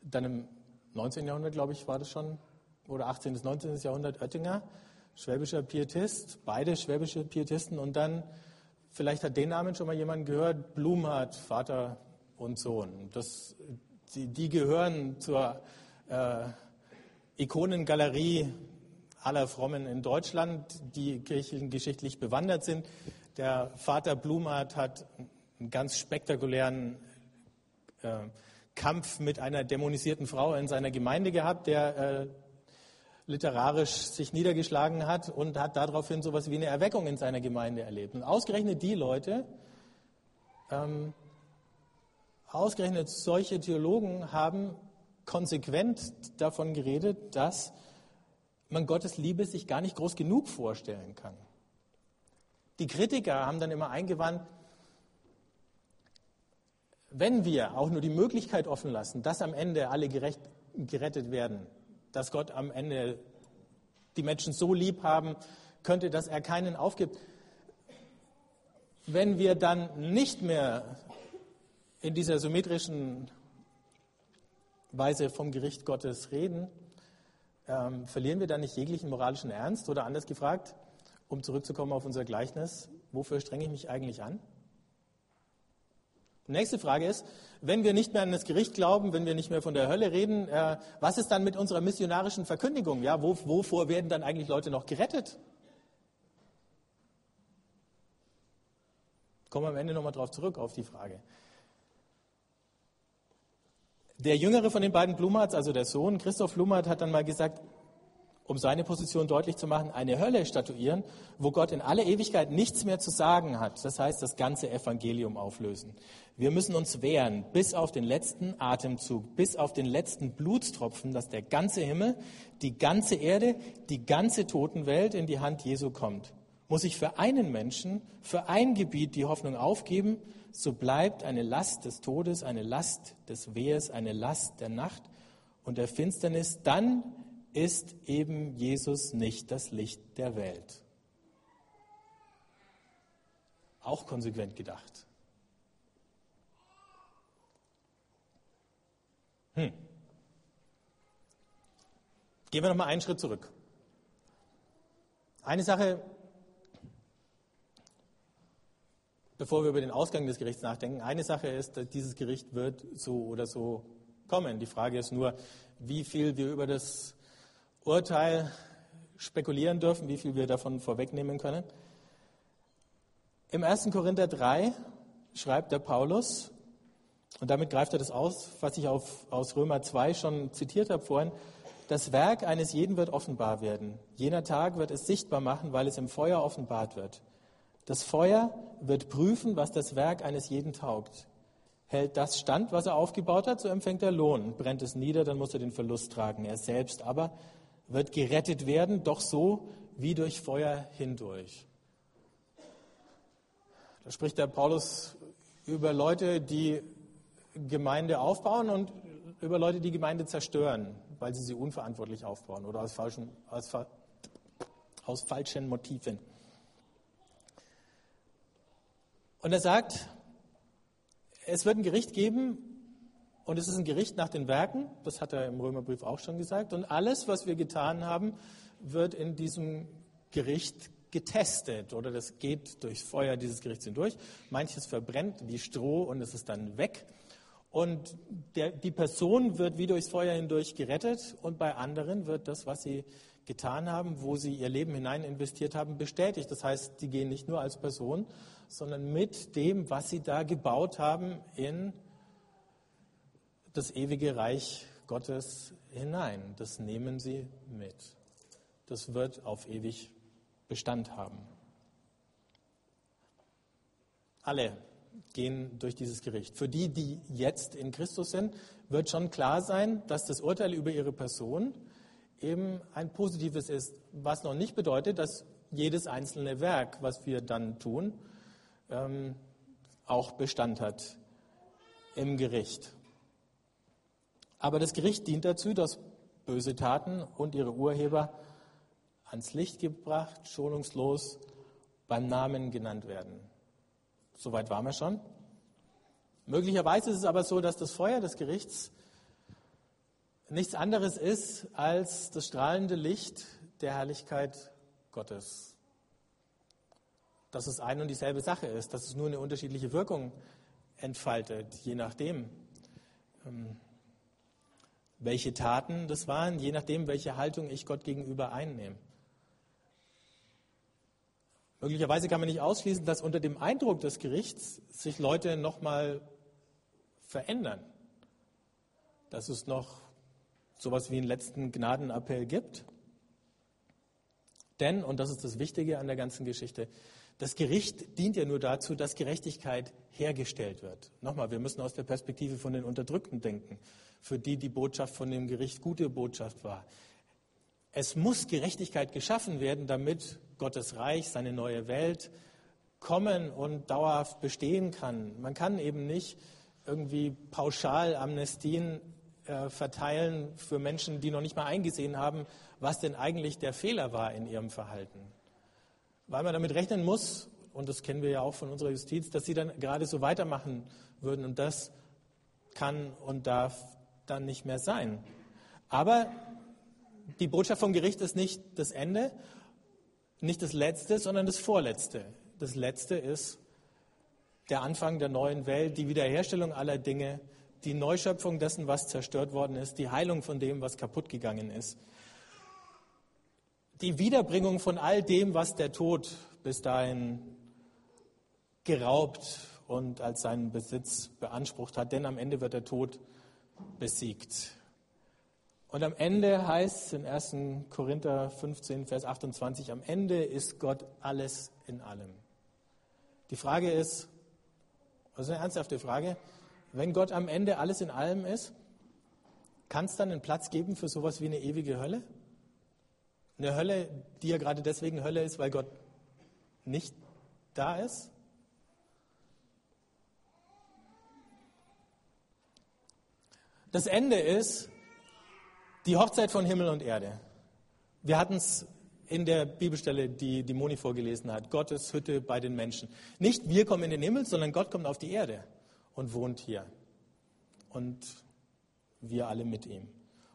dann im 19. Jahrhundert, glaube ich, war das schon, oder 18. bis 19. Jahrhundert Oettinger, schwäbischer Pietist, beide schwäbische Pietisten und dann Vielleicht hat den Namen schon mal jemand gehört. Blumhardt, Vater und Sohn. Das, die, die gehören zur äh, Ikonengalerie aller Frommen in Deutschland, die kirchengeschichtlich bewandert sind. Der Vater Blumhardt hat einen ganz spektakulären äh, Kampf mit einer dämonisierten Frau in seiner Gemeinde gehabt, der äh, literarisch sich niedergeschlagen hat und hat daraufhin so etwas wie eine Erweckung in seiner Gemeinde erlebt. Und ausgerechnet die Leute, ähm, ausgerechnet solche Theologen haben konsequent davon geredet, dass man Gottes Liebe sich gar nicht groß genug vorstellen kann. Die Kritiker haben dann immer eingewandt, wenn wir auch nur die Möglichkeit offen lassen, dass am Ende alle gerecht, gerettet werden, dass Gott am Ende die Menschen so lieb haben könnte, dass er keinen aufgibt. Wenn wir dann nicht mehr in dieser symmetrischen Weise vom Gericht Gottes reden, ähm, verlieren wir dann nicht jeglichen moralischen Ernst? Oder anders gefragt, um zurückzukommen auf unser Gleichnis, wofür strenge ich mich eigentlich an? Nächste Frage ist, wenn wir nicht mehr an das Gericht glauben, wenn wir nicht mehr von der Hölle reden, äh, was ist dann mit unserer missionarischen Verkündigung? Ja, wo, wovor werden dann eigentlich Leute noch gerettet? Kommen wir am Ende nochmal drauf zurück, auf die Frage. Der jüngere von den beiden Blumhards, also der Sohn, Christoph Blumhardt, hat dann mal gesagt, um seine Position deutlich zu machen, eine Hölle statuieren, wo Gott in alle Ewigkeit nichts mehr zu sagen hat. Das heißt, das ganze Evangelium auflösen. Wir müssen uns wehren bis auf den letzten Atemzug, bis auf den letzten Blutstropfen, dass der ganze Himmel, die ganze Erde, die ganze Totenwelt in die Hand Jesu kommt. Muss ich für einen Menschen, für ein Gebiet die Hoffnung aufgeben, so bleibt eine Last des Todes, eine Last des Wehes, eine Last der Nacht und der Finsternis, dann ist eben Jesus nicht das Licht der Welt. Auch konsequent gedacht. Hm. Gehen wir noch mal einen Schritt zurück. Eine Sache bevor wir über den Ausgang des Gerichts nachdenken. Eine Sache ist, dass dieses Gericht wird so oder so kommen. Die Frage ist nur, wie viel wir über das Urteil spekulieren dürfen, wie viel wir davon vorwegnehmen können. Im 1. Korinther 3 schreibt der Paulus, und damit greift er das aus, was ich auf, aus Römer 2 schon zitiert habe vorhin, das Werk eines jeden wird offenbar werden. Jener Tag wird es sichtbar machen, weil es im Feuer offenbart wird. Das Feuer wird prüfen, was das Werk eines jeden taugt. Hält das stand, was er aufgebaut hat, so empfängt er Lohn. Brennt es nieder, dann muss er den Verlust tragen. Er selbst aber wird gerettet werden, doch so wie durch Feuer hindurch. Da spricht der Paulus über Leute, die Gemeinde aufbauen und über Leute, die Gemeinde zerstören, weil sie sie unverantwortlich aufbauen oder aus falschen, aus, aus falschen Motiven. Und er sagt, es wird ein Gericht geben und es ist ein Gericht nach den Werken, das hat er im Römerbrief auch schon gesagt. Und alles, was wir getan haben, wird in diesem Gericht getestet oder das geht durchs Feuer dieses Gerichts hindurch. Manches verbrennt wie Stroh und es ist dann weg. Und der, die Person wird wie durchs Feuer hindurch gerettet und bei anderen wird das, was sie getan haben, wo sie ihr Leben hinein investiert haben, bestätigt. Das heißt, sie gehen nicht nur als Person, sondern mit dem, was sie da gebaut haben, in das ewige Reich Gottes hinein. Das nehmen sie mit. Das wird auf ewig Bestand haben. Alle gehen durch dieses Gericht. Für die, die jetzt in Christus sind, wird schon klar sein, dass das Urteil über ihre Person eben ein positives ist, was noch nicht bedeutet, dass jedes einzelne Werk, was wir dann tun, ähm, auch Bestand hat im Gericht. Aber das Gericht dient dazu, dass böse Taten und ihre Urheber ans Licht gebracht, schonungslos beim Namen genannt werden. Soweit waren wir schon. Möglicherweise ist es aber so, dass das Feuer des Gerichts nichts anderes ist als das strahlende Licht der Herrlichkeit Gottes dass es ein und dieselbe Sache ist, dass es nur eine unterschiedliche Wirkung entfaltet, je nachdem, ähm, welche Taten das waren, je nachdem, welche Haltung ich Gott gegenüber einnehme. Möglicherweise kann man nicht ausschließen, dass unter dem Eindruck des Gerichts sich Leute nochmal verändern, dass es noch sowas wie einen letzten Gnadenappell gibt. Denn, und das ist das Wichtige an der ganzen Geschichte, das Gericht dient ja nur dazu, dass Gerechtigkeit hergestellt wird. Nochmal, wir müssen aus der Perspektive von den Unterdrückten denken, für die die Botschaft von dem Gericht gute Botschaft war. Es muss Gerechtigkeit geschaffen werden, damit Gottes Reich, seine neue Welt kommen und dauerhaft bestehen kann. Man kann eben nicht irgendwie pauschal Amnestien äh, verteilen für Menschen, die noch nicht mal eingesehen haben, was denn eigentlich der Fehler war in ihrem Verhalten weil man damit rechnen muss, und das kennen wir ja auch von unserer Justiz, dass sie dann gerade so weitermachen würden. Und das kann und darf dann nicht mehr sein. Aber die Botschaft vom Gericht ist nicht das Ende, nicht das Letzte, sondern das Vorletzte. Das Letzte ist der Anfang der neuen Welt, die Wiederherstellung aller Dinge, die Neuschöpfung dessen, was zerstört worden ist, die Heilung von dem, was kaputt gegangen ist die Wiederbringung von all dem, was der Tod bis dahin geraubt und als seinen Besitz beansprucht hat, denn am Ende wird der Tod besiegt. Und am Ende heißt es in 1. Korinther 15, Vers 28, am Ende ist Gott alles in allem. Die Frage ist, das ist eine ernsthafte Frage, wenn Gott am Ende alles in allem ist, kann es dann einen Platz geben für sowas wie eine ewige Hölle? Eine Hölle, die ja gerade deswegen Hölle ist, weil Gott nicht da ist? Das Ende ist die Hochzeit von Himmel und Erde. Wir hatten es in der Bibelstelle, die die Moni vorgelesen hat. Gottes Hütte bei den Menschen. Nicht wir kommen in den Himmel, sondern Gott kommt auf die Erde und wohnt hier. Und wir alle mit ihm.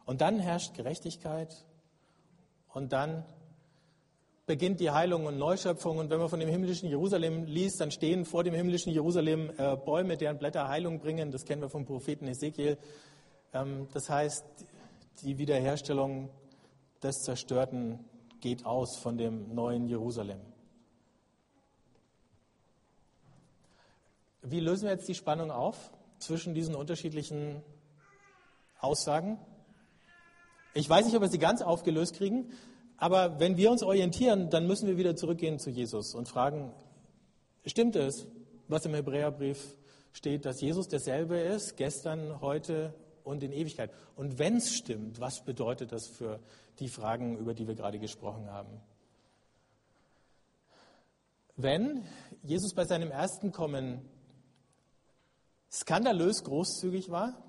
Und dann herrscht Gerechtigkeit und dann beginnt die Heilung und Neuschöpfung. Und wenn man von dem himmlischen Jerusalem liest, dann stehen vor dem himmlischen Jerusalem äh, Bäume, deren Blätter Heilung bringen. Das kennen wir vom Propheten Ezekiel. Ähm, das heißt, die Wiederherstellung des Zerstörten geht aus von dem neuen Jerusalem. Wie lösen wir jetzt die Spannung auf zwischen diesen unterschiedlichen Aussagen? Ich weiß nicht, ob wir sie ganz aufgelöst kriegen, aber wenn wir uns orientieren, dann müssen wir wieder zurückgehen zu Jesus und fragen, stimmt es, was im Hebräerbrief steht, dass Jesus derselbe ist, gestern, heute und in Ewigkeit? Und wenn es stimmt, was bedeutet das für die Fragen, über die wir gerade gesprochen haben? Wenn Jesus bei seinem ersten Kommen skandalös großzügig war,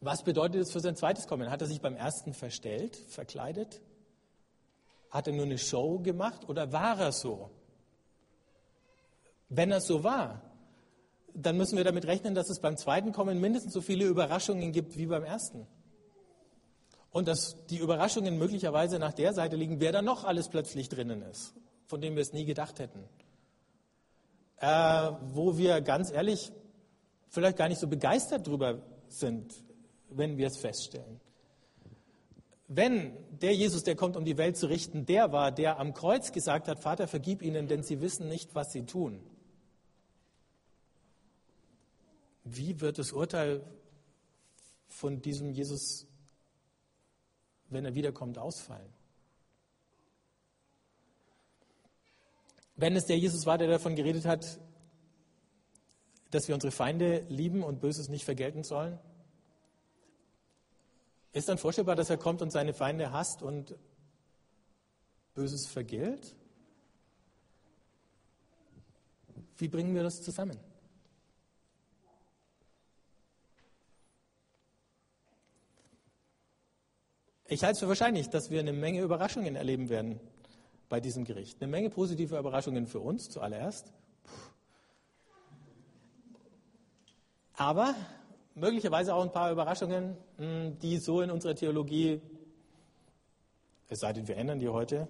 was bedeutet es für sein zweites Kommen? Hat er sich beim ersten verstellt, verkleidet? Hat er nur eine Show gemacht oder war er so? Wenn er so war, dann müssen wir damit rechnen, dass es beim zweiten Kommen mindestens so viele Überraschungen gibt wie beim ersten. Und dass die Überraschungen möglicherweise nach der Seite liegen, wer da noch alles plötzlich drinnen ist, von dem wir es nie gedacht hätten. Äh, wo wir ganz ehrlich vielleicht gar nicht so begeistert drüber sind, wenn wir es feststellen. Wenn der Jesus, der kommt, um die Welt zu richten, der war, der am Kreuz gesagt hat, Vater, vergib ihnen, denn sie wissen nicht, was sie tun. Wie wird das Urteil von diesem Jesus, wenn er wiederkommt, ausfallen? Wenn es der Jesus war, der davon geredet hat, dass wir unsere Feinde lieben und Böses nicht vergelten sollen, ist dann vorstellbar, dass er kommt und seine Feinde hasst und Böses vergilt? Wie bringen wir das zusammen? Ich halte es für wahrscheinlich, dass wir eine Menge Überraschungen erleben werden bei diesem Gericht. Eine Menge positive Überraschungen für uns zuallererst. Aber möglicherweise auch ein paar Überraschungen, hm, die so in unserer Theologie, es sei denn, wir ändern die heute,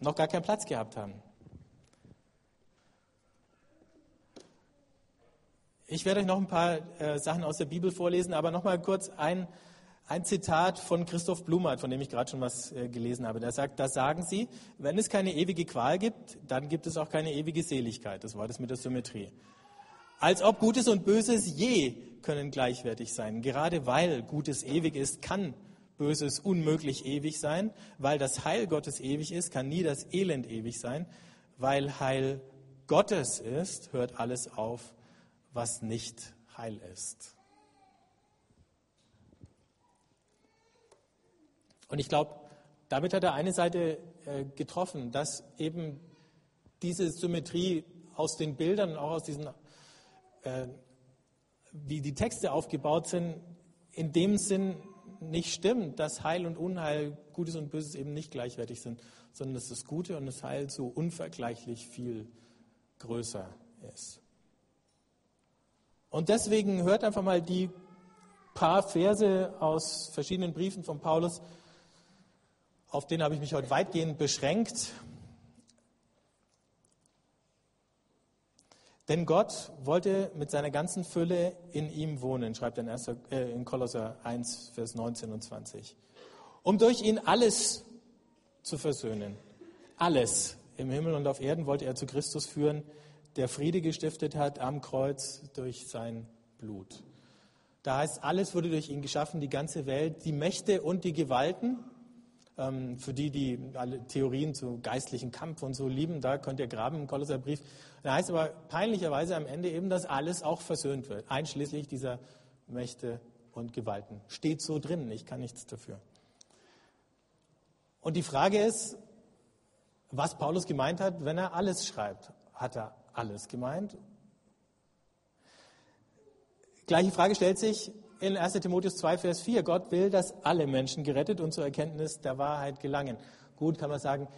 noch gar keinen Platz gehabt haben. Ich werde euch noch ein paar äh, Sachen aus der Bibel vorlesen, aber noch mal kurz ein, ein Zitat von Christoph Blumert, von dem ich gerade schon was äh, gelesen habe. Der sagt, da sagen Sie, wenn es keine ewige Qual gibt, dann gibt es auch keine ewige Seligkeit. Das war das mit der Symmetrie. Als ob Gutes und Böses je können gleichwertig sein. Gerade weil Gutes ewig ist, kann Böses unmöglich ewig sein. Weil das Heil Gottes ewig ist, kann nie das Elend ewig sein. Weil Heil Gottes ist, hört alles auf, was nicht Heil ist. Und ich glaube, damit hat er eine Seite äh, getroffen, dass eben diese Symmetrie aus den Bildern auch aus diesen äh, wie die Texte aufgebaut sind, in dem Sinn nicht stimmt, dass Heil und Unheil, Gutes und Böses eben nicht gleichwertig sind, sondern dass das Gute und das Heil so unvergleichlich viel größer ist. Und deswegen hört einfach mal die paar Verse aus verschiedenen Briefen von Paulus, auf denen habe ich mich heute weitgehend beschränkt. Denn Gott wollte mit seiner ganzen Fülle in ihm wohnen, schreibt er in, 1, äh, in Kolosser 1, Vers 19 und 20. Um durch ihn alles zu versöhnen. Alles im Himmel und auf Erden wollte er zu Christus führen, der Friede gestiftet hat am Kreuz durch sein Blut. Da heißt, alles wurde durch ihn geschaffen, die ganze Welt, die Mächte und die Gewalten, für die, die alle Theorien zu geistlichen Kampf und so lieben, da könnt ihr graben im Kolosserbrief. Da heißt aber peinlicherweise am Ende eben, dass alles auch versöhnt wird, einschließlich dieser Mächte und Gewalten. Steht so drin, ich kann nichts dafür. Und die Frage ist, was Paulus gemeint hat, wenn er alles schreibt. Hat er alles gemeint? Gleiche Frage stellt sich, in 1 Timotheus 2, Vers 4. Gott will, dass alle Menschen gerettet und zur Erkenntnis der Wahrheit gelangen. Gut, kann man sagen,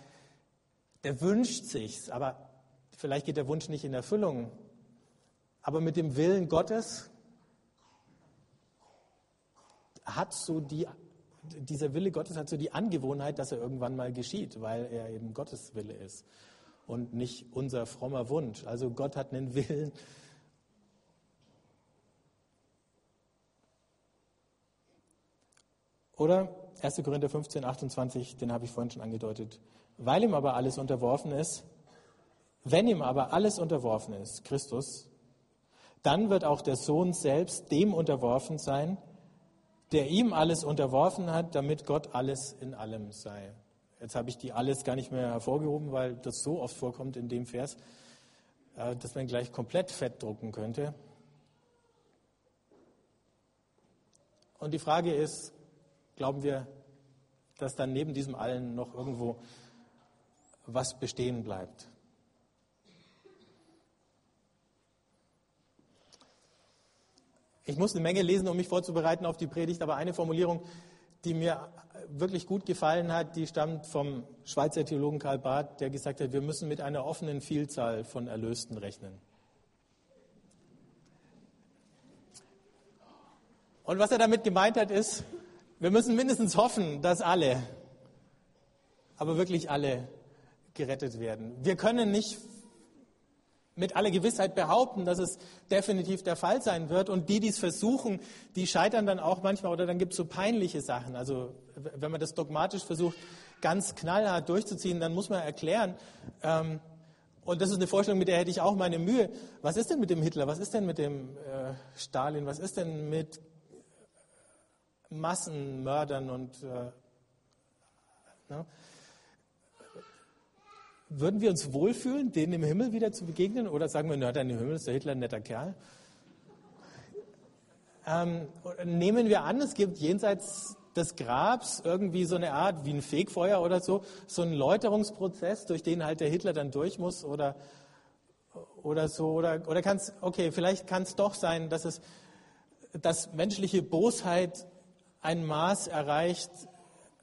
der wünscht sich's, aber vielleicht geht der Wunsch nicht in Erfüllung. Aber mit dem Willen Gottes hat so die dieser Wille Gottes hat so die Angewohnheit, dass er irgendwann mal geschieht, weil er eben Gottes Wille ist und nicht unser frommer Wunsch. Also Gott hat einen Willen. Oder 1. Korinther 15, 28, den habe ich vorhin schon angedeutet. Weil ihm aber alles unterworfen ist, wenn ihm aber alles unterworfen ist, Christus, dann wird auch der Sohn selbst dem unterworfen sein, der ihm alles unterworfen hat, damit Gott alles in allem sei. Jetzt habe ich die alles gar nicht mehr hervorgehoben, weil das so oft vorkommt in dem Vers, äh, dass man gleich komplett fett drucken könnte. Und die Frage ist, glauben wir, dass dann neben diesem allen noch irgendwo was bestehen bleibt? Ich muss eine Menge lesen, um mich vorzubereiten auf die Predigt, aber eine Formulierung, die mir wirklich gut gefallen hat, die stammt vom Schweizer Theologen Karl Barth, der gesagt hat, wir müssen mit einer offenen Vielzahl von Erlösten rechnen. Und was er damit gemeint hat, ist, wir müssen mindestens hoffen, dass alle, aber wirklich alle gerettet werden. Wir können nicht mit aller Gewissheit behaupten, dass es definitiv der Fall sein wird. Und die, die es versuchen, die scheitern dann auch manchmal oder dann gibt es so peinliche Sachen. Also wenn man das dogmatisch versucht, ganz knallhart durchzuziehen, dann muss man erklären, ähm, und das ist eine Vorstellung, mit der hätte ich auch meine Mühe. Was ist denn mit dem Hitler? Was ist denn mit dem äh, Stalin? Was ist denn mit Massenmördern und äh, ne? Würden wir uns wohlfühlen, denen im Himmel wieder zu begegnen? Oder sagen wir, na, dann im Himmel ist der Hitler ein netter Kerl? Ähm, nehmen wir an, es gibt jenseits des Grabs irgendwie so eine Art wie ein Fegfeuer oder so, so einen Läuterungsprozess, durch den halt der Hitler dann durch muss oder, oder so. Oder, oder kann es, okay, vielleicht kann es doch sein, dass es, dass menschliche Bosheit ein Maß erreicht,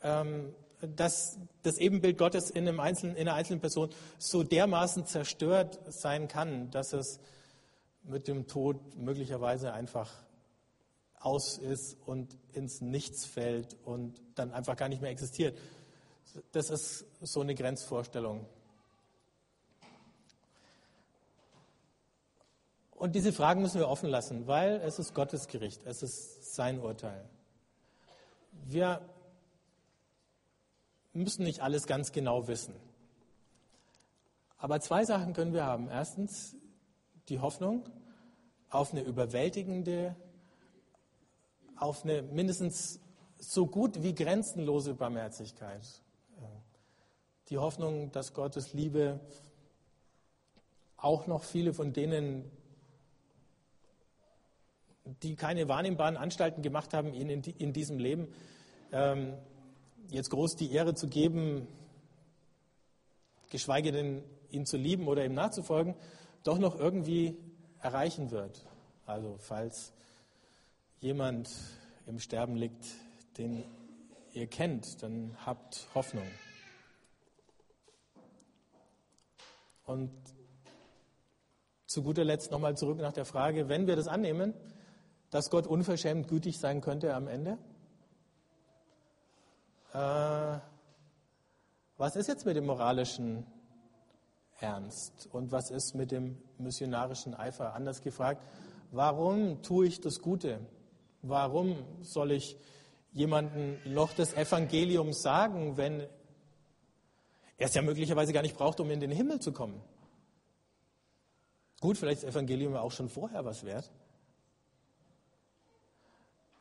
ähm, dass das Ebenbild Gottes in, einem einzelnen, in einer einzelnen Person so dermaßen zerstört sein kann, dass es mit dem Tod möglicherweise einfach aus ist und ins Nichts fällt und dann einfach gar nicht mehr existiert. Das ist so eine Grenzvorstellung. Und diese Fragen müssen wir offen lassen, weil es ist Gottes Gericht, es ist sein Urteil. Wir müssen nicht alles ganz genau wissen. Aber zwei Sachen können wir haben. Erstens die Hoffnung auf eine überwältigende, auf eine mindestens so gut wie grenzenlose Barmherzigkeit. Die Hoffnung, dass Gottes Liebe auch noch viele von denen, die keine wahrnehmbaren Anstalten gemacht haben, ihnen in diesem Leben ähm, jetzt groß die Ehre zu geben, geschweige denn ihn zu lieben oder ihm nachzufolgen, doch noch irgendwie erreichen wird. Also falls jemand im Sterben liegt, den ihr kennt, dann habt Hoffnung. Und zu guter Letzt nochmal zurück nach der Frage, wenn wir das annehmen, dass Gott unverschämt gütig sein könnte am Ende, äh, was ist jetzt mit dem moralischen Ernst und was ist mit dem missionarischen Eifer? Anders gefragt, warum tue ich das Gute? Warum soll ich jemandem noch das Evangelium sagen, wenn er es ja möglicherweise gar nicht braucht, um in den Himmel zu kommen? Gut, vielleicht ist das Evangelium auch schon vorher was wert.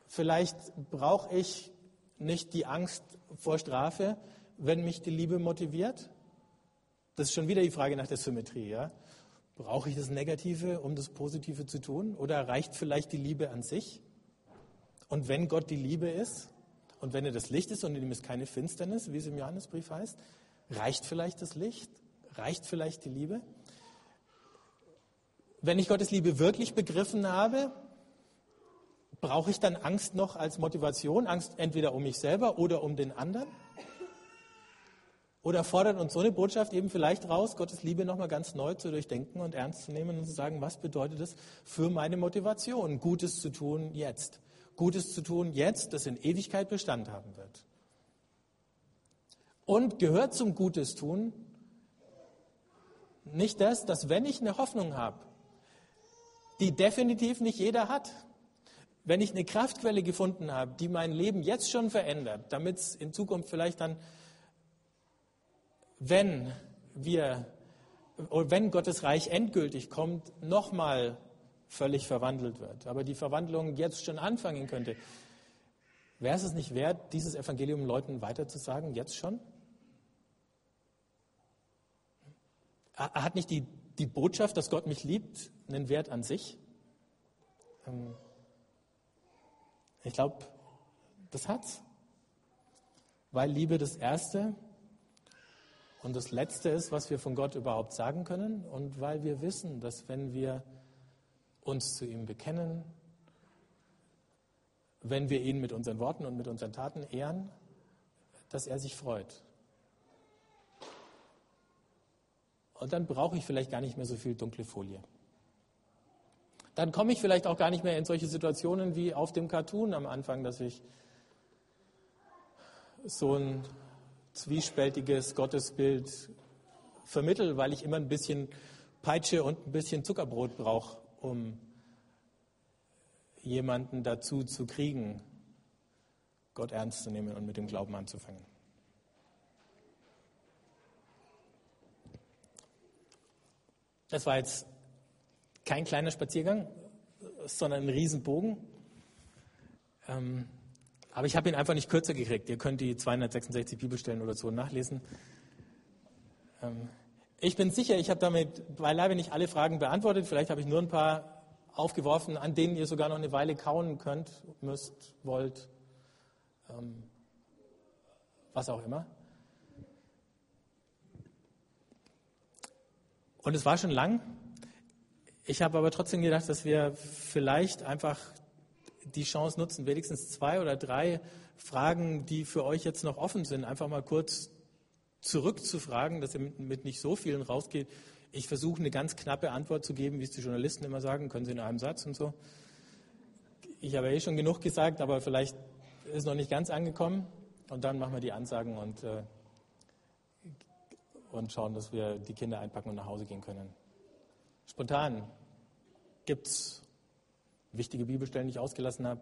Vielleicht brauche ich nicht die Angst vor Strafe, wenn mich die Liebe motiviert? Das ist schon wieder die Frage nach der Symmetrie. Ja? Brauche ich das Negative, um das Positive zu tun? Oder reicht vielleicht die Liebe an sich? Und wenn Gott die Liebe ist und wenn er das Licht ist und in ihm ist keine Finsternis, wie es im Johannesbrief heißt, reicht vielleicht das Licht? Reicht vielleicht die Liebe? Wenn ich Gottes Liebe wirklich begriffen habe, Brauche ich dann Angst noch als Motivation? Angst entweder um mich selber oder um den anderen? Oder fordert uns so eine Botschaft eben vielleicht raus, Gottes Liebe nochmal ganz neu zu durchdenken und ernst zu nehmen und zu sagen, was bedeutet es für meine Motivation, Gutes zu tun jetzt? Gutes zu tun, jetzt, das in Ewigkeit Bestand haben wird. Und gehört zum Gutes tun nicht das, dass wenn ich eine Hoffnung habe, die definitiv nicht jeder hat, wenn ich eine Kraftquelle gefunden habe, die mein Leben jetzt schon verändert, damit es in Zukunft vielleicht dann, wenn wir, wenn Gottes Reich endgültig kommt, nochmal völlig verwandelt wird. Aber die Verwandlung jetzt schon anfangen könnte. Wäre es nicht wert, dieses Evangelium Leuten weiterzusagen, jetzt schon? Hat nicht die, die Botschaft, dass Gott mich liebt, einen Wert an sich? Ähm, ich glaube, das hat's. Weil Liebe das Erste und das Letzte ist, was wir von Gott überhaupt sagen können und weil wir wissen, dass wenn wir uns zu ihm bekennen, wenn wir ihn mit unseren Worten und mit unseren Taten ehren, dass er sich freut. Und dann brauche ich vielleicht gar nicht mehr so viel dunkle Folie. Dann komme ich vielleicht auch gar nicht mehr in solche Situationen wie auf dem Cartoon am Anfang, dass ich so ein zwiespältiges Gottesbild vermittel, weil ich immer ein bisschen Peitsche und ein bisschen Zuckerbrot brauche, um jemanden dazu zu kriegen, Gott ernst zu nehmen und mit dem Glauben anzufangen. Das war jetzt kein kleiner Spaziergang, sondern ein Riesenbogen. Ähm, aber ich habe ihn einfach nicht kürzer gekriegt. Ihr könnt die 266 Bibelstellen oder so nachlesen. Ähm, ich bin sicher, ich habe damit beileibe nicht alle Fragen beantwortet. Vielleicht habe ich nur ein paar aufgeworfen, an denen ihr sogar noch eine Weile kauen könnt, müsst, wollt, ähm, was auch immer. Und es war schon lang. Ich habe aber trotzdem gedacht, dass wir vielleicht einfach die Chance nutzen, wenigstens zwei oder drei Fragen, die für euch jetzt noch offen sind, einfach mal kurz zurückzufragen, dass ihr mit nicht so vielen rausgeht. Ich versuche eine ganz knappe Antwort zu geben, wie es die Journalisten immer sagen, können sie in einem Satz und so. Ich habe eh schon genug gesagt, aber vielleicht ist noch nicht ganz angekommen. Und dann machen wir die Ansagen und äh, und schauen, dass wir die Kinder einpacken und nach Hause gehen können. Spontan gibt es wichtige Bibelstellen, die ich ausgelassen habe.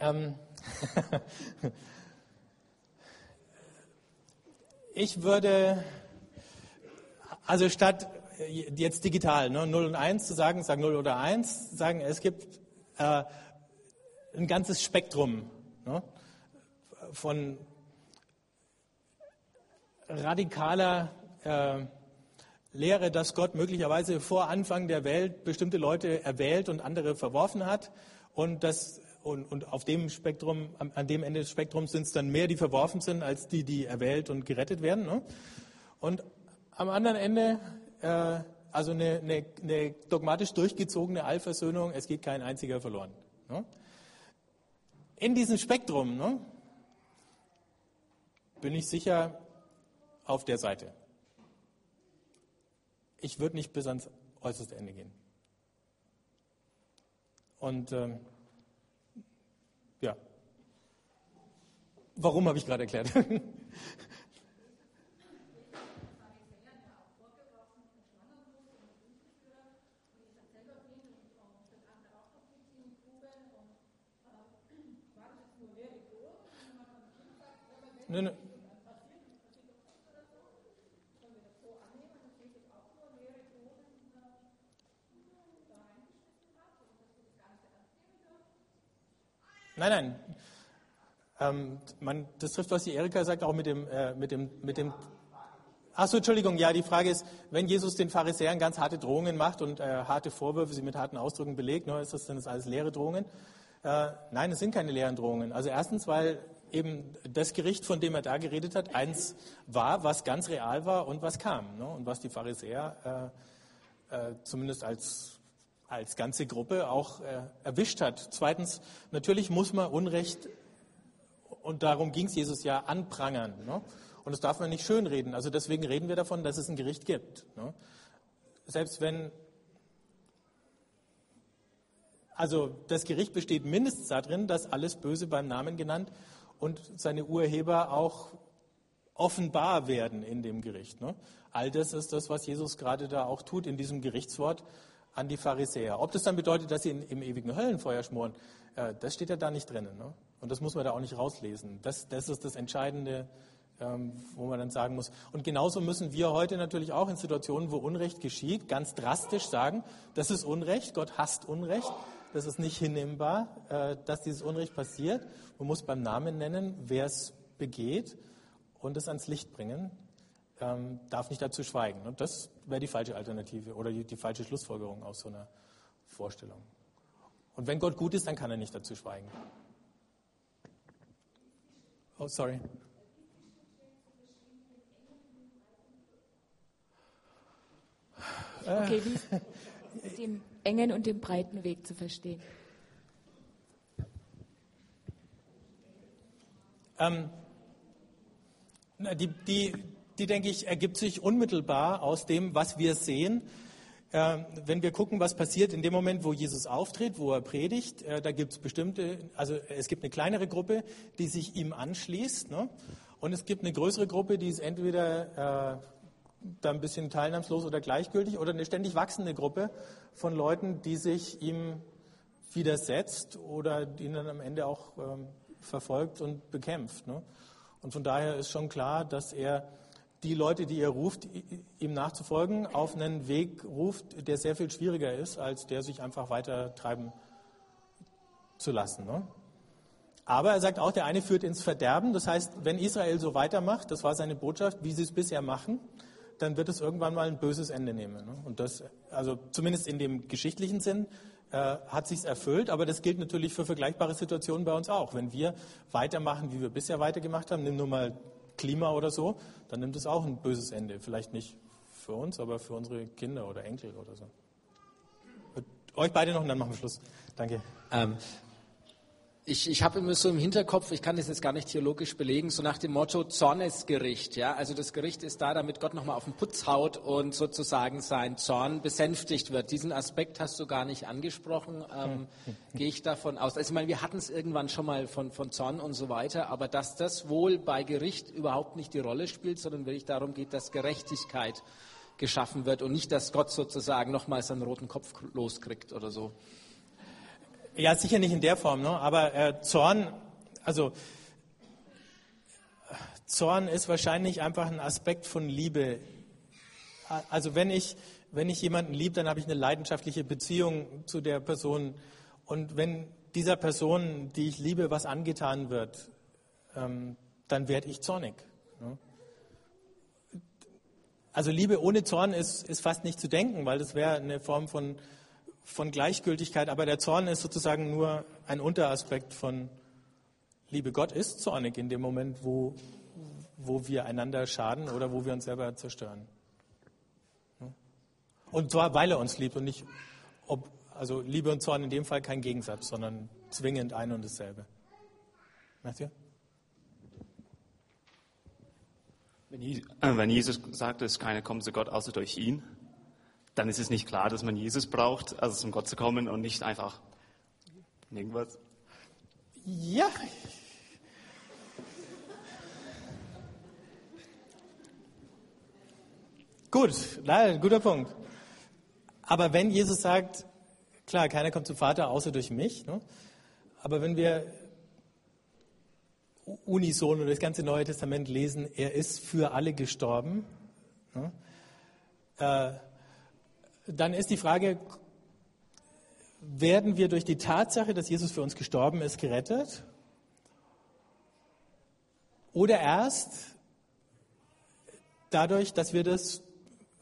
Ähm ich würde, also statt jetzt digital, ne, 0 und 1 zu sagen, sagen 0 oder 1, sagen, es gibt äh, ein ganzes Spektrum ne, von radikaler äh, Lehre, dass Gott möglicherweise vor Anfang der Welt bestimmte Leute erwählt und andere verworfen hat und dass und, und auf dem Spektrum, an, an dem Ende des Spektrums sind es dann mehr, die verworfen sind, als die, die erwählt und gerettet werden. Ne? Und am anderen Ende, äh, also eine, eine, eine, dogmatisch durchgezogene Allversöhnung, es geht kein einziger verloren. Ne? In diesem Spektrum ne, bin ich sicher auf der Seite. Ich würde nicht bis ans äußerste Ende gehen. Und ähm, ja. Warum habe ich gerade erklärt? Nein, nein. Nein, nein. Ähm, man, das trifft, was die Erika sagt, auch mit dem, äh, mit dem, mit dem Achso, Entschuldigung, ja, die Frage ist, wenn Jesus den Pharisäern ganz harte Drohungen macht und äh, harte Vorwürfe, sie mit harten Ausdrücken belegt, ne, ist das denn alles leere Drohungen? Äh, nein, es sind keine leeren Drohungen. Also erstens, weil eben das Gericht, von dem er da geredet hat, eins war, was ganz real war und was kam. Ne, und was die Pharisäer äh, äh zumindest als, als ganze Gruppe auch äh, erwischt hat. Zweitens, natürlich muss man Unrecht, und darum ging es Jesus ja, anprangern. Ne? Und das darf man nicht schönreden. Also deswegen reden wir davon, dass es ein Gericht gibt. Ne? Selbst wenn, also das Gericht besteht mindestens darin, dass alles Böse beim Namen genannt und seine Urheber auch offenbar werden in dem Gericht. Ne? All das ist das, was Jesus gerade da auch tut in diesem Gerichtswort an die Pharisäer. Ob das dann bedeutet, dass sie in, im ewigen Höllenfeuer schmoren, äh, das steht ja da nicht drin. Ne? Und das muss man da auch nicht rauslesen. Das, das ist das Entscheidende ähm, wo man dann sagen muss. Und genauso müssen wir heute natürlich auch in Situationen, wo Unrecht geschieht, ganz drastisch sagen, das ist Unrecht, Gott hasst Unrecht, das ist nicht hinnehmbar, äh, dass dieses Unrecht passiert. Man muss beim Namen nennen, wer es begeht und es ans Licht bringen, ähm, darf nicht dazu schweigen. Und das wäre die falsche Alternative oder die, die falsche Schlussfolgerung aus so einer Vorstellung. Und wenn Gott gut ist, dann kann er nicht dazu schweigen. Oh, sorry. Okay, wie ist den engen und den breiten Weg zu verstehen? Ähm, die, die, die, denke ich, ergibt sich unmittelbar aus dem, was wir sehen. Äh, wenn wir gucken, was passiert in dem Moment, wo Jesus auftritt, wo er predigt, äh, da gibt es bestimmte, also es gibt eine kleinere Gruppe, die sich ihm anschließt. Ne? Und es gibt eine größere Gruppe, die ist entweder äh, da ein bisschen teilnahmslos oder gleichgültig oder eine ständig wachsende Gruppe von Leuten, die sich ihm widersetzt oder ihn dann am Ende auch ähm, verfolgt und bekämpft. Ne? Und von daher ist schon klar, dass er die Leute, die er ruft, ihm nachzufolgen, auf einen Weg ruft, der sehr viel schwieriger ist, als der sich einfach weiter treiben zu lassen. Ne? Aber er sagt auch, der eine führt ins Verderben. Das heißt, wenn Israel so weitermacht, das war seine Botschaft, wie sie es bisher machen, dann wird es irgendwann mal ein böses Ende nehmen. Ne? Und das, also zumindest in dem geschichtlichen Sinn, äh, hat sich erfüllt, aber das gilt natürlich für vergleichbare Situationen bei uns auch. Wenn wir weitermachen, wie wir bisher weitergemacht haben, nimm nur mal Klima oder so, dann nimmt es auch ein böses Ende. Vielleicht nicht für uns, aber für unsere Kinder oder Enkel oder so. Euch beide noch und dann machen wir Schluss. Danke. Ähm, ich, ich habe immer so im Hinterkopf, ich kann das jetzt gar nicht theologisch belegen, so nach dem Motto Zornesgericht. Ja? Also das Gericht ist da, damit Gott nochmal auf den Putz haut und sozusagen sein Zorn besänftigt wird. Diesen Aspekt hast du gar nicht angesprochen, ähm, gehe ich davon aus. Also ich meine, wir hatten es irgendwann schon mal von, von Zorn und so weiter, aber dass das wohl bei Gericht überhaupt nicht die Rolle spielt, sondern wirklich darum geht, dass Gerechtigkeit geschaffen wird und nicht, dass Gott sozusagen nochmal seinen roten Kopf loskriegt oder so. Ja, sicher nicht in der Form, ne? aber äh, Zorn, also Zorn ist wahrscheinlich einfach ein Aspekt von Liebe. Also wenn ich, wenn ich jemanden liebe, dann habe ich eine leidenschaftliche Beziehung zu der Person. Und wenn dieser Person, die ich liebe, was angetan wird, ähm, dann werde ich zornig. Ne? Also Liebe ohne Zorn ist, ist fast nicht zu denken, weil das wäre eine Form von von Gleichgültigkeit, aber der Zorn ist sozusagen nur ein Unteraspekt von Liebe. Gott ist zornig in dem Moment, wo, wo wir einander schaden oder wo wir uns selber zerstören. Und zwar, weil er uns liebt und nicht, ob, also Liebe und Zorn in dem Fall kein Gegensatz, sondern zwingend ein und dasselbe. Matthew? Wenn Jesus sagt, dass keiner kommt zu Gott außer durch ihn, dann ist es nicht klar, dass man Jesus braucht, also zum Gott zu kommen und nicht einfach irgendwas. Ja. Gut, nein, guter Punkt. Aber wenn Jesus sagt, klar, keiner kommt zum Vater außer durch mich, ne? aber wenn wir unison oder das ganze Neue Testament lesen, er ist für alle gestorben, ne? äh, dann ist die Frage, werden wir durch die Tatsache, dass Jesus für uns gestorben ist, gerettet? Oder erst dadurch, dass wir das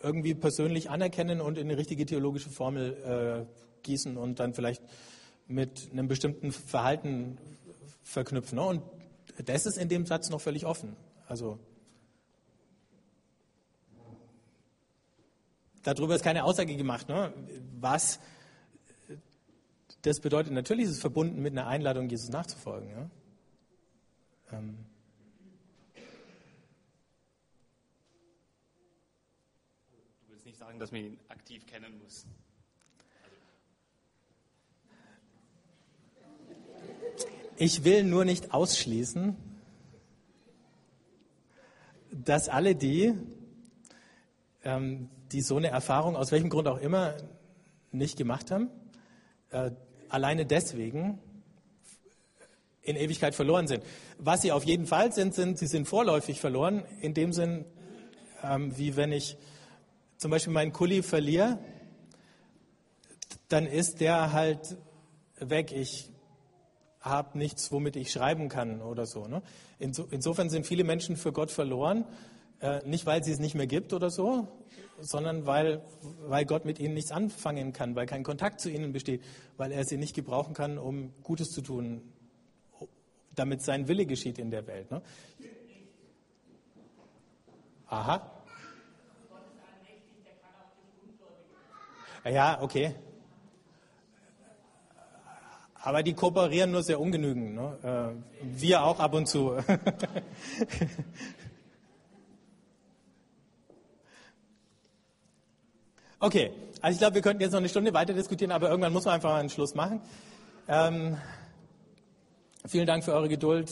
irgendwie persönlich anerkennen und in eine richtige theologische Formel äh, gießen und dann vielleicht mit einem bestimmten Verhalten verknüpfen. Ne? Und das ist in dem Satz noch völlig offen. Also darüber ist keine Aussage gemacht, ne? was das bedeutet. Natürlich ist es verbunden mit einer Einladung, Jesus nachzufolgen. Ja? Ähm du willst nicht sagen, dass man ihn aktiv kennen muss. Ich will nur nicht ausschließen, dass alle die, ähm, die so eine Erfahrung aus welchem Grund auch immer nicht gemacht haben, äh, alleine deswegen in Ewigkeit verloren sind. Was sie auf jeden Fall sind, sind, sie sind vorläufig verloren, in dem Sinn, ähm, wie wenn ich zum Beispiel meinen Kuli verliere, dann ist der halt weg. Ich habe nichts, womit ich schreiben kann oder so. Ne? insofern sind viele Menschen für Gott verloren, äh, nicht weil sie es nicht mehr gibt oder so, sondern weil, weil Gott mit ihnen nichts anfangen kann, weil kein Kontakt zu ihnen besteht, weil er sie nicht gebrauchen kann, um Gutes zu tun, damit sein Wille geschieht in der Welt. Ne? Aha. Ja, okay. Aber die kooperieren nur sehr ungenügend. Ne? Äh, wir auch ab und zu. okay, also ich glaube, wir könnten jetzt noch eine Stunde weiter diskutieren, aber irgendwann muss man einfach einen Schluss machen. Ähm, vielen Dank für eure Geduld.